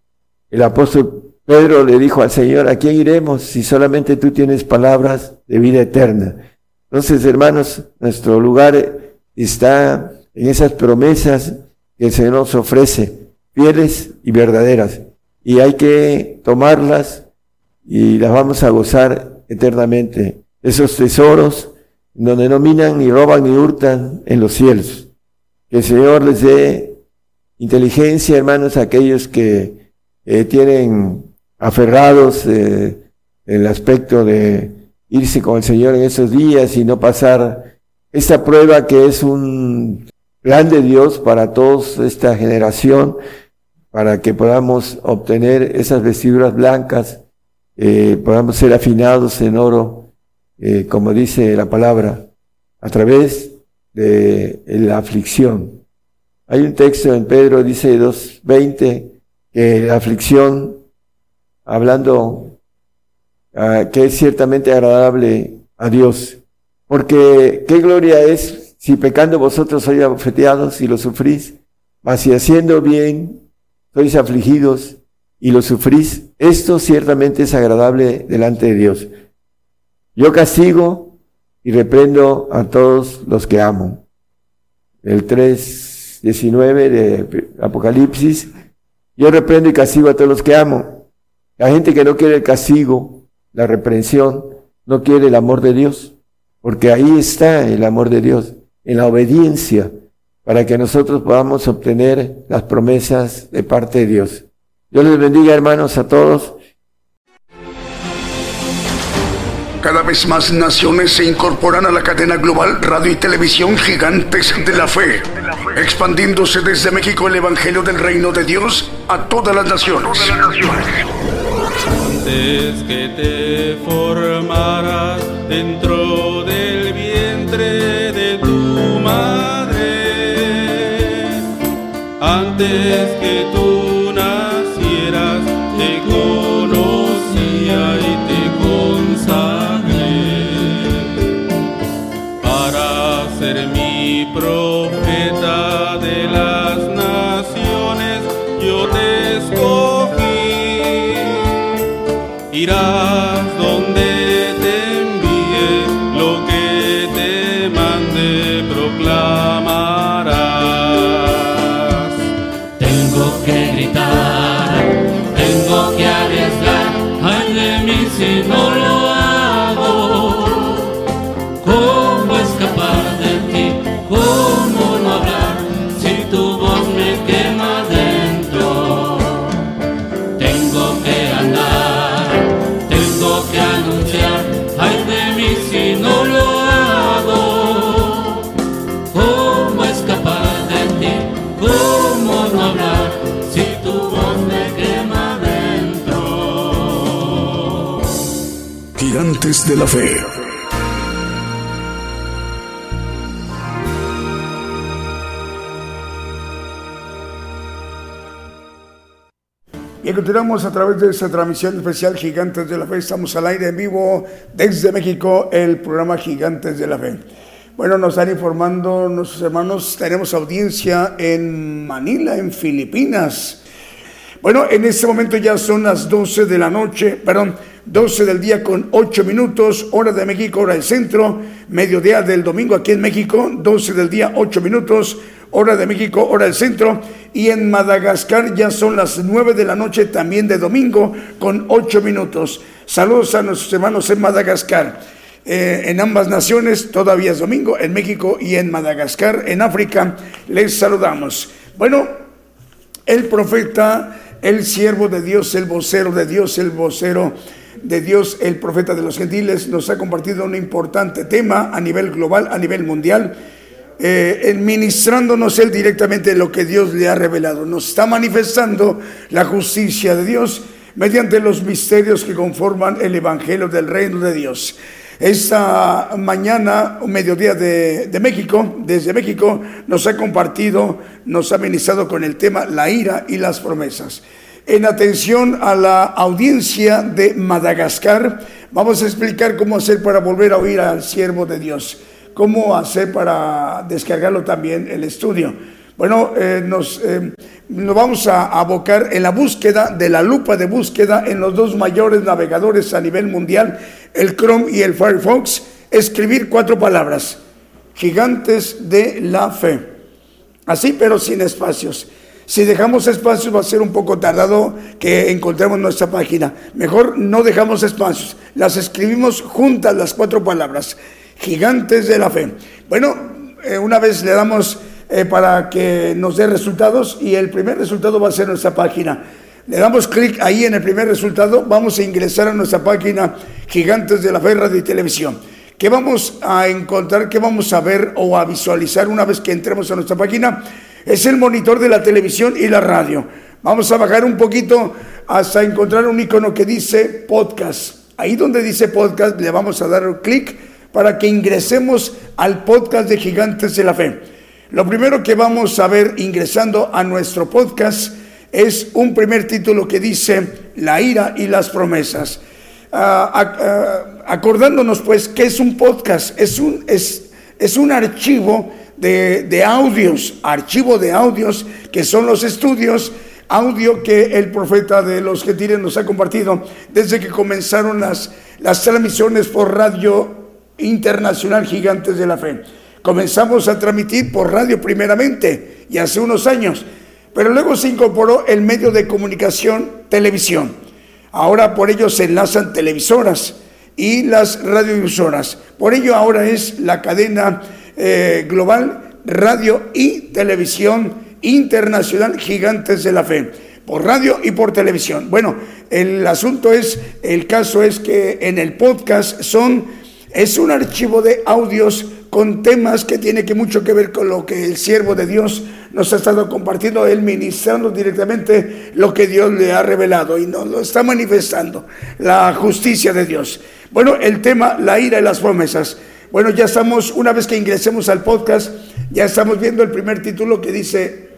el apóstol Pedro le dijo al Señor, ¿a quién iremos si solamente tú tienes palabras de vida eterna? Entonces, hermanos, nuestro lugar está en esas promesas que el Señor nos ofrece, fieles y verdaderas. Y hay que tomarlas y las vamos a gozar eternamente. Esos tesoros donde no minan, ni roban, ni hurtan en los cielos. Que el Señor les dé inteligencia, hermanos, a aquellos que eh, tienen aferrados eh, el aspecto de irse con el Señor en esos días y no pasar esta prueba que es un plan de Dios para toda esta generación, para que podamos obtener esas vestiduras blancas, eh, podamos ser afinados en oro, eh, como dice la palabra, a través de la aflicción. Hay un texto en Pedro, dice 2.20, que la aflicción hablando uh, que es ciertamente agradable a Dios. Porque qué gloria es si pecando vosotros sois abofeteados y lo sufrís, mas si haciendo bien sois afligidos y lo sufrís, esto ciertamente es agradable delante de Dios. Yo castigo y reprendo a todos los que amo. El 3.19 de Apocalipsis, yo reprendo y castigo a todos los que amo. La gente que no quiere el castigo, la reprensión, no quiere el amor de Dios, porque ahí está el amor de Dios, en la obediencia, para que nosotros podamos obtener las promesas de parte de Dios. Dios les bendiga, hermanos, a todos. Cada vez más naciones se incorporan a la cadena global radio y televisión gigantes de la fe, expandiéndose desde México el Evangelio del Reino de Dios a todas las naciones antes que te formaras dentro del vientre de tu madre, antes que tú De la Fe. Y continuamos a través de esta transmisión especial Gigantes de la Fe. Estamos al aire en vivo desde México, el programa Gigantes de la Fe. Bueno, nos están informando nuestros hermanos, tenemos audiencia en Manila, en Filipinas. Bueno, en este momento ya son las 12 de la noche, perdón, 12 del día con 8 minutos, hora de México, hora del centro, mediodía del domingo aquí en México, 12 del día, 8 minutos, hora de México, hora del centro, y en Madagascar ya son las 9 de la noche también de domingo con 8 minutos. Saludos a nuestros hermanos en Madagascar. Eh, en ambas naciones todavía es domingo, en México y en Madagascar, en África, les saludamos. Bueno, el profeta el siervo de Dios, el vocero de Dios, el vocero de Dios, el profeta de los gentiles, nos ha compartido un importante tema a nivel global, a nivel mundial, eh, ministrándonos él directamente lo que Dios le ha revelado. Nos está manifestando la justicia de Dios mediante los misterios que conforman el Evangelio del Reino de Dios. Esta mañana, mediodía de, de, México, desde México, nos ha compartido, nos ha ministrado con el tema la ira y las promesas. En atención a la audiencia de Madagascar, vamos a explicar cómo hacer para volver a oír al siervo de Dios, cómo hacer para descargarlo también el estudio. Bueno, eh, nos, eh, nos, vamos a abocar en la búsqueda de la lupa de búsqueda en los dos mayores navegadores a nivel mundial, el Chrome y el Firefox, escribir cuatro palabras, gigantes de la fe. Así, pero sin espacios. Si dejamos espacios va a ser un poco tardado que encontremos nuestra página. Mejor no dejamos espacios. Las escribimos juntas las cuatro palabras. Gigantes de la fe. Bueno, eh, una vez le damos eh, para que nos dé resultados y el primer resultado va a ser nuestra página. Le damos clic ahí en el primer resultado, vamos a ingresar a nuestra página Gigantes de la Fe Radio y Televisión. ¿Qué vamos a encontrar, qué vamos a ver o a visualizar una vez que entremos a nuestra página? Es el monitor de la televisión y la radio. Vamos a bajar un poquito hasta encontrar un icono que dice podcast. Ahí donde dice podcast le vamos a dar clic para que ingresemos al podcast de Gigantes de la Fe. Lo primero que vamos a ver ingresando a nuestro podcast es un primer título que dice La ira y las promesas. Ah, ah, acordándonos pues que es un podcast, es un, es, es un archivo de, audios, archivo de audios que son los estudios, audio que el profeta de los gentiles nos ha compartido desde que comenzaron las, las transmisiones por radio internacional Gigantes de la Fe comenzamos a transmitir por radio primeramente y hace unos años, pero luego se incorporó el medio de comunicación televisión. Ahora por ello se enlazan televisoras y las radiodifusoras. Por ello ahora es la cadena eh, global radio y televisión internacional Gigantes de la Fe por radio y por televisión. Bueno, el asunto es, el caso es que en el podcast son, es un archivo de audios con temas que tiene que mucho que ver con lo que el siervo de Dios nos ha estado compartiendo, él ministrando directamente lo que Dios le ha revelado y nos lo está manifestando, la justicia de Dios. Bueno, el tema, la ira y las promesas. Bueno, ya estamos, una vez que ingresemos al podcast, ya estamos viendo el primer título que dice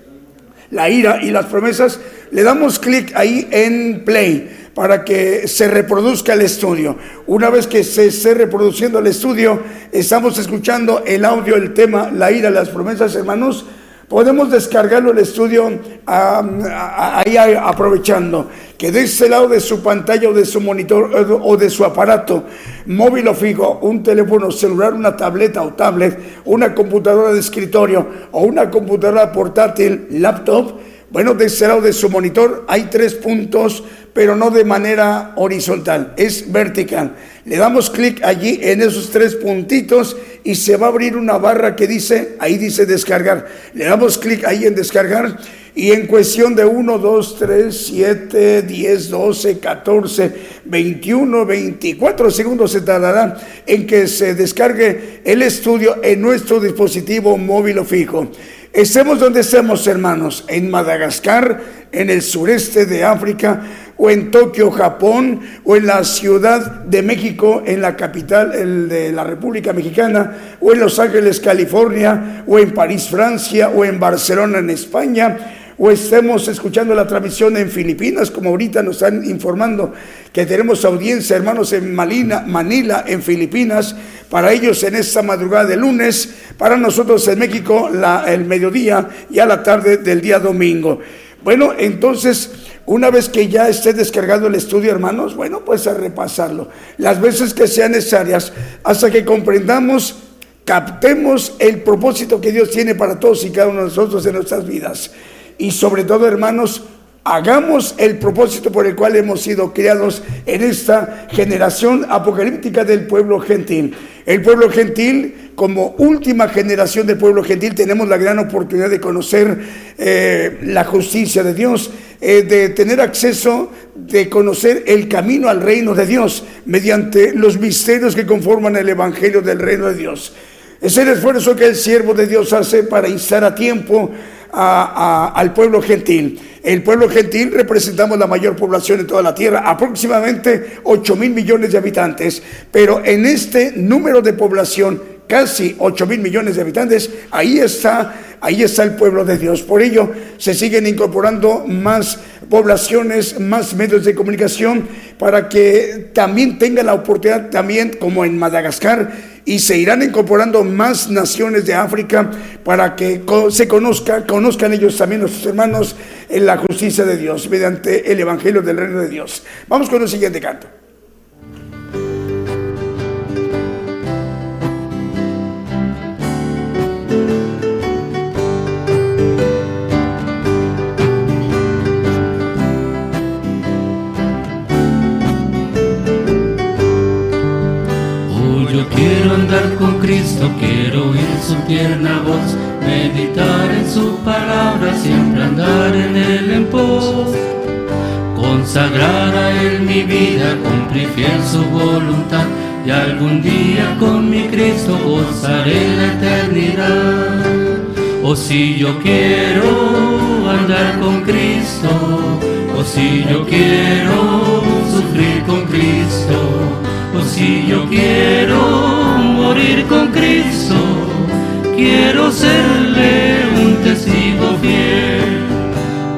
la ira y las promesas. Le damos clic ahí en play para que se reproduzca el estudio. Una vez que se esté reproduciendo el estudio, estamos escuchando el audio, el tema, la ira, las promesas, hermanos. Podemos descargarlo el estudio ahí aprovechando que de ese lado de su pantalla o de su monitor o de su aparato móvil o fijo, un teléfono celular, una tableta o tablet, una computadora de escritorio o una computadora portátil, laptop, bueno, de ese lado de su monitor hay tres puntos pero no de manera horizontal, es vertical. Le damos clic allí en esos tres puntitos y se va a abrir una barra que dice, ahí dice descargar. Le damos clic ahí en descargar y en cuestión de 1, 2, 3, 7, 10, 12, 14, 21, 24 segundos se tardará en que se descargue el estudio en nuestro dispositivo móvil o fijo. Estemos donde estemos, hermanos, en Madagascar, en el sureste de África, o en Tokio, Japón, o en la Ciudad de México, en la capital de la República Mexicana, o en Los Ángeles, California, o en París, Francia, o en Barcelona, en España, o estemos escuchando la transmisión en Filipinas, como ahorita nos están informando que tenemos audiencia, hermanos, en Malina, Manila, en Filipinas, para ellos en esta madrugada de lunes, para nosotros en México el mediodía y a la tarde del día domingo. Bueno, entonces, una vez que ya esté descargado el estudio, hermanos, bueno, pues a repasarlo las veces que sean necesarias hasta que comprendamos captemos el propósito que Dios tiene para todos y cada uno de nosotros en nuestras vidas y sobre todo, hermanos, hagamos el propósito por el cual hemos sido criados en esta generación apocalíptica del pueblo gentil. El pueblo gentil, como última generación del pueblo gentil, tenemos la gran oportunidad de conocer eh, la justicia de Dios, eh, de tener acceso, de conocer el camino al reino de Dios mediante los misterios que conforman el Evangelio del reino de Dios. Es el esfuerzo que el siervo de Dios hace para instar a tiempo al pueblo gentil. El pueblo gentil representamos la mayor población de toda la tierra, aproximadamente 8 mil millones de habitantes, pero en este número de población, casi 8 mil millones de habitantes, ahí está, ahí está el pueblo de Dios. Por ello, se siguen incorporando más poblaciones, más medios de comunicación, para que también tengan la oportunidad, también como en Madagascar, y se irán incorporando más naciones de África para que se conozca, conozcan ellos también nuestros hermanos en la justicia de Dios mediante el Evangelio del Reino de Dios. Vamos con el siguiente canto. Andar con Cristo, quiero oír su tierna voz, meditar en su palabra, siempre andar en él en pos. Consagrar a Él mi vida, cumplir fiel su voluntad, y algún día con mi Cristo gozaré la eternidad. O si yo quiero andar con Cristo, o si yo quiero sufrir con Cristo, si yo quiero morir con Cristo, quiero serle un testigo fiel.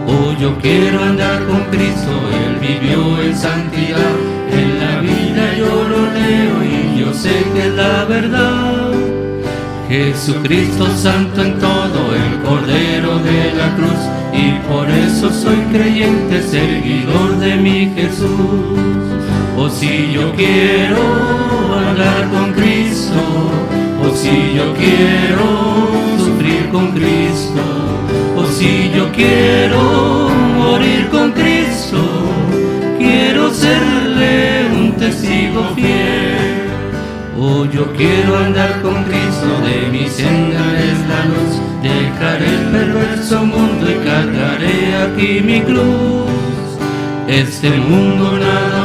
O yo quiero andar con Cristo, Él vivió en santidad, en la vida yo lo leo y yo sé que es la verdad. Jesucristo santo en todo, el Cordero de la cruz, y por eso soy creyente, seguidor de mi Jesús. O si yo quiero andar con Cristo, o si yo quiero sufrir con Cristo, o si yo quiero morir con Cristo, quiero serle un testigo fiel. O yo quiero andar con Cristo, de mi senda es la luz, dejaré el perverso mundo y cargaré aquí mi cruz. Este mundo nada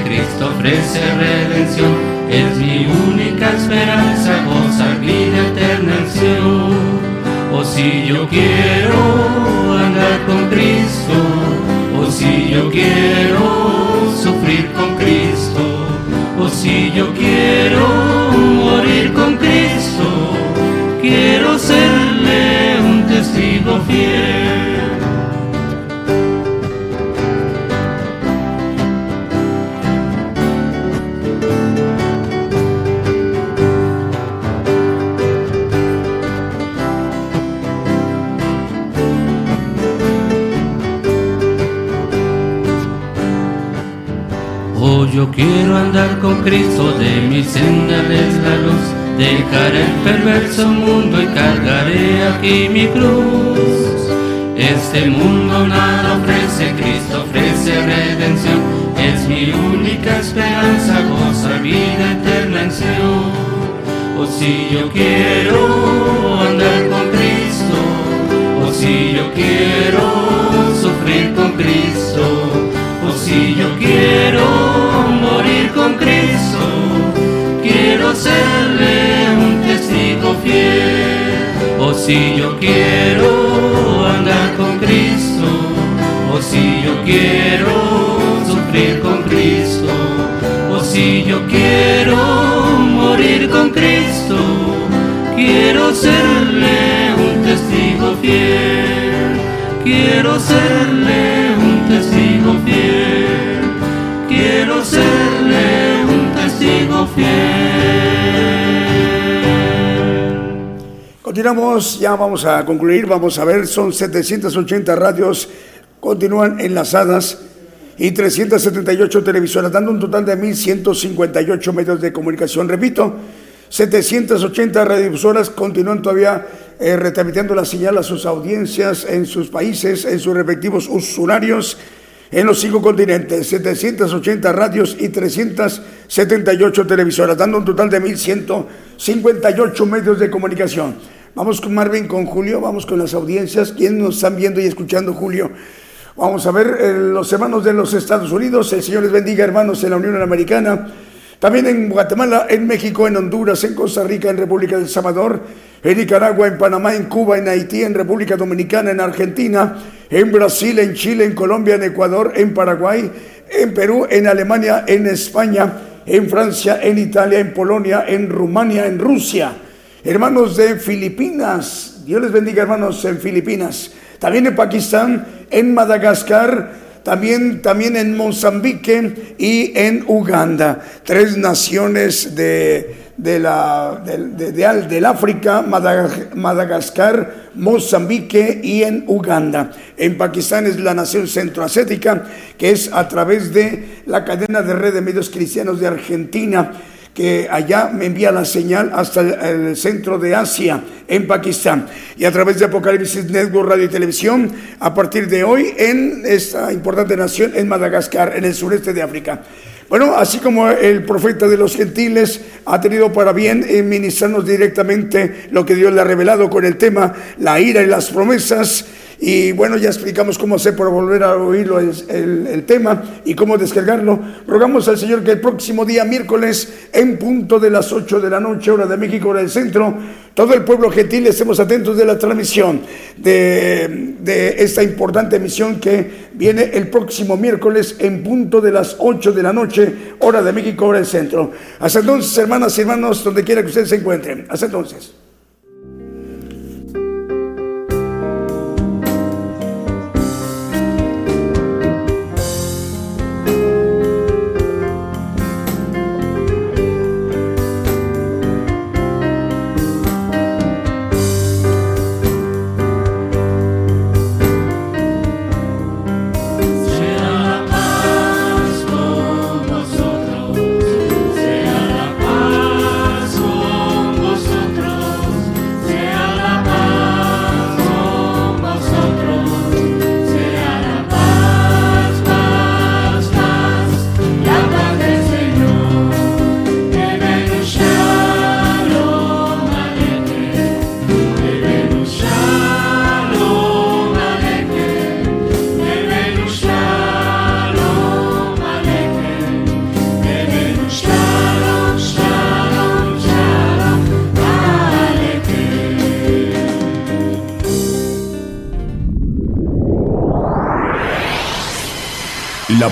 Cristo ofrece redención. Es mi única esperanza, gozar vida eterna en O si yo quiero andar con Cristo, o si yo quiero sufrir con Cristo, o si yo quiero morir con Cristo, quiero serle un testigo fiel. Quiero andar con Cristo, de mi senda es la luz. Dejaré el perverso mundo y cargaré aquí mi cruz. Este mundo nada ofrece, Cristo ofrece redención. Es mi única esperanza, goza vida eterna en Sion. O si yo quiero andar con Cristo, o si yo quiero sufrir con Cristo o si yo quiero con Cristo, quiero serle un testigo fiel. O si yo quiero andar con Cristo, o si yo quiero sufrir con Cristo, o si yo quiero morir con Cristo, quiero serle un testigo fiel. Quiero ser Continuamos, ya vamos a concluir, vamos a ver, son 780 radios, continúan enlazadas y 378 televisoras, dando un total de 1.158 medios de comunicación. Repito, 780 radiodifusoras continúan todavía eh, la señal a sus audiencias en sus países, en sus respectivos usuarios en los cinco continentes, 780 radios y 378 televisoras, dando un total de 1.158 medios de comunicación. Vamos con Marvin, con Julio, vamos con las audiencias. ¿Quién nos están viendo y escuchando, Julio? Vamos a ver eh, los hermanos de los Estados Unidos. El Señor les bendiga, hermanos, en la Unión Americana. También en Guatemala, en México, en Honduras, en Costa Rica, en República del Salvador, en Nicaragua, en Panamá, en Cuba, en Haití, en República Dominicana, en Argentina, en Brasil, en Chile, en Colombia, en Ecuador, en Paraguay, en Perú, en Alemania, en España, en Francia, en Italia, en Polonia, en Rumania, en Rusia hermanos de Filipinas, Dios les bendiga hermanos en Filipinas, también en Pakistán, en Madagascar, también, también en Mozambique y en Uganda, tres naciones de, de la, de, del África, Madagascar, Mozambique y en Uganda. En Pakistán es la nación centroasiática, que es a través de la cadena de red de medios cristianos de Argentina que allá me envía la señal hasta el centro de Asia, en Pakistán. Y a través de Apocalipsis Network Radio y Televisión, a partir de hoy, en esta importante nación, en Madagascar, en el sureste de África. Bueno, así como el profeta de los gentiles ha tenido para bien ministrarnos directamente lo que Dios le ha revelado con el tema la ira y las promesas, y bueno, ya explicamos cómo hacer para volver a oírlo el, tema y cómo descargarlo. Rogamos al Señor que el próximo día, miércoles, en punto de las 8 de la noche, hora de México, hora del centro, todo el pueblo gentil estemos atentos de la transmisión de, de esta importante misión que viene el próximo miércoles en punto de las 8 de la noche, hora de México, hora del centro. Hasta entonces, hermanas y hermanos, donde quiera que ustedes se encuentren. Hasta entonces.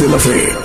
De la fe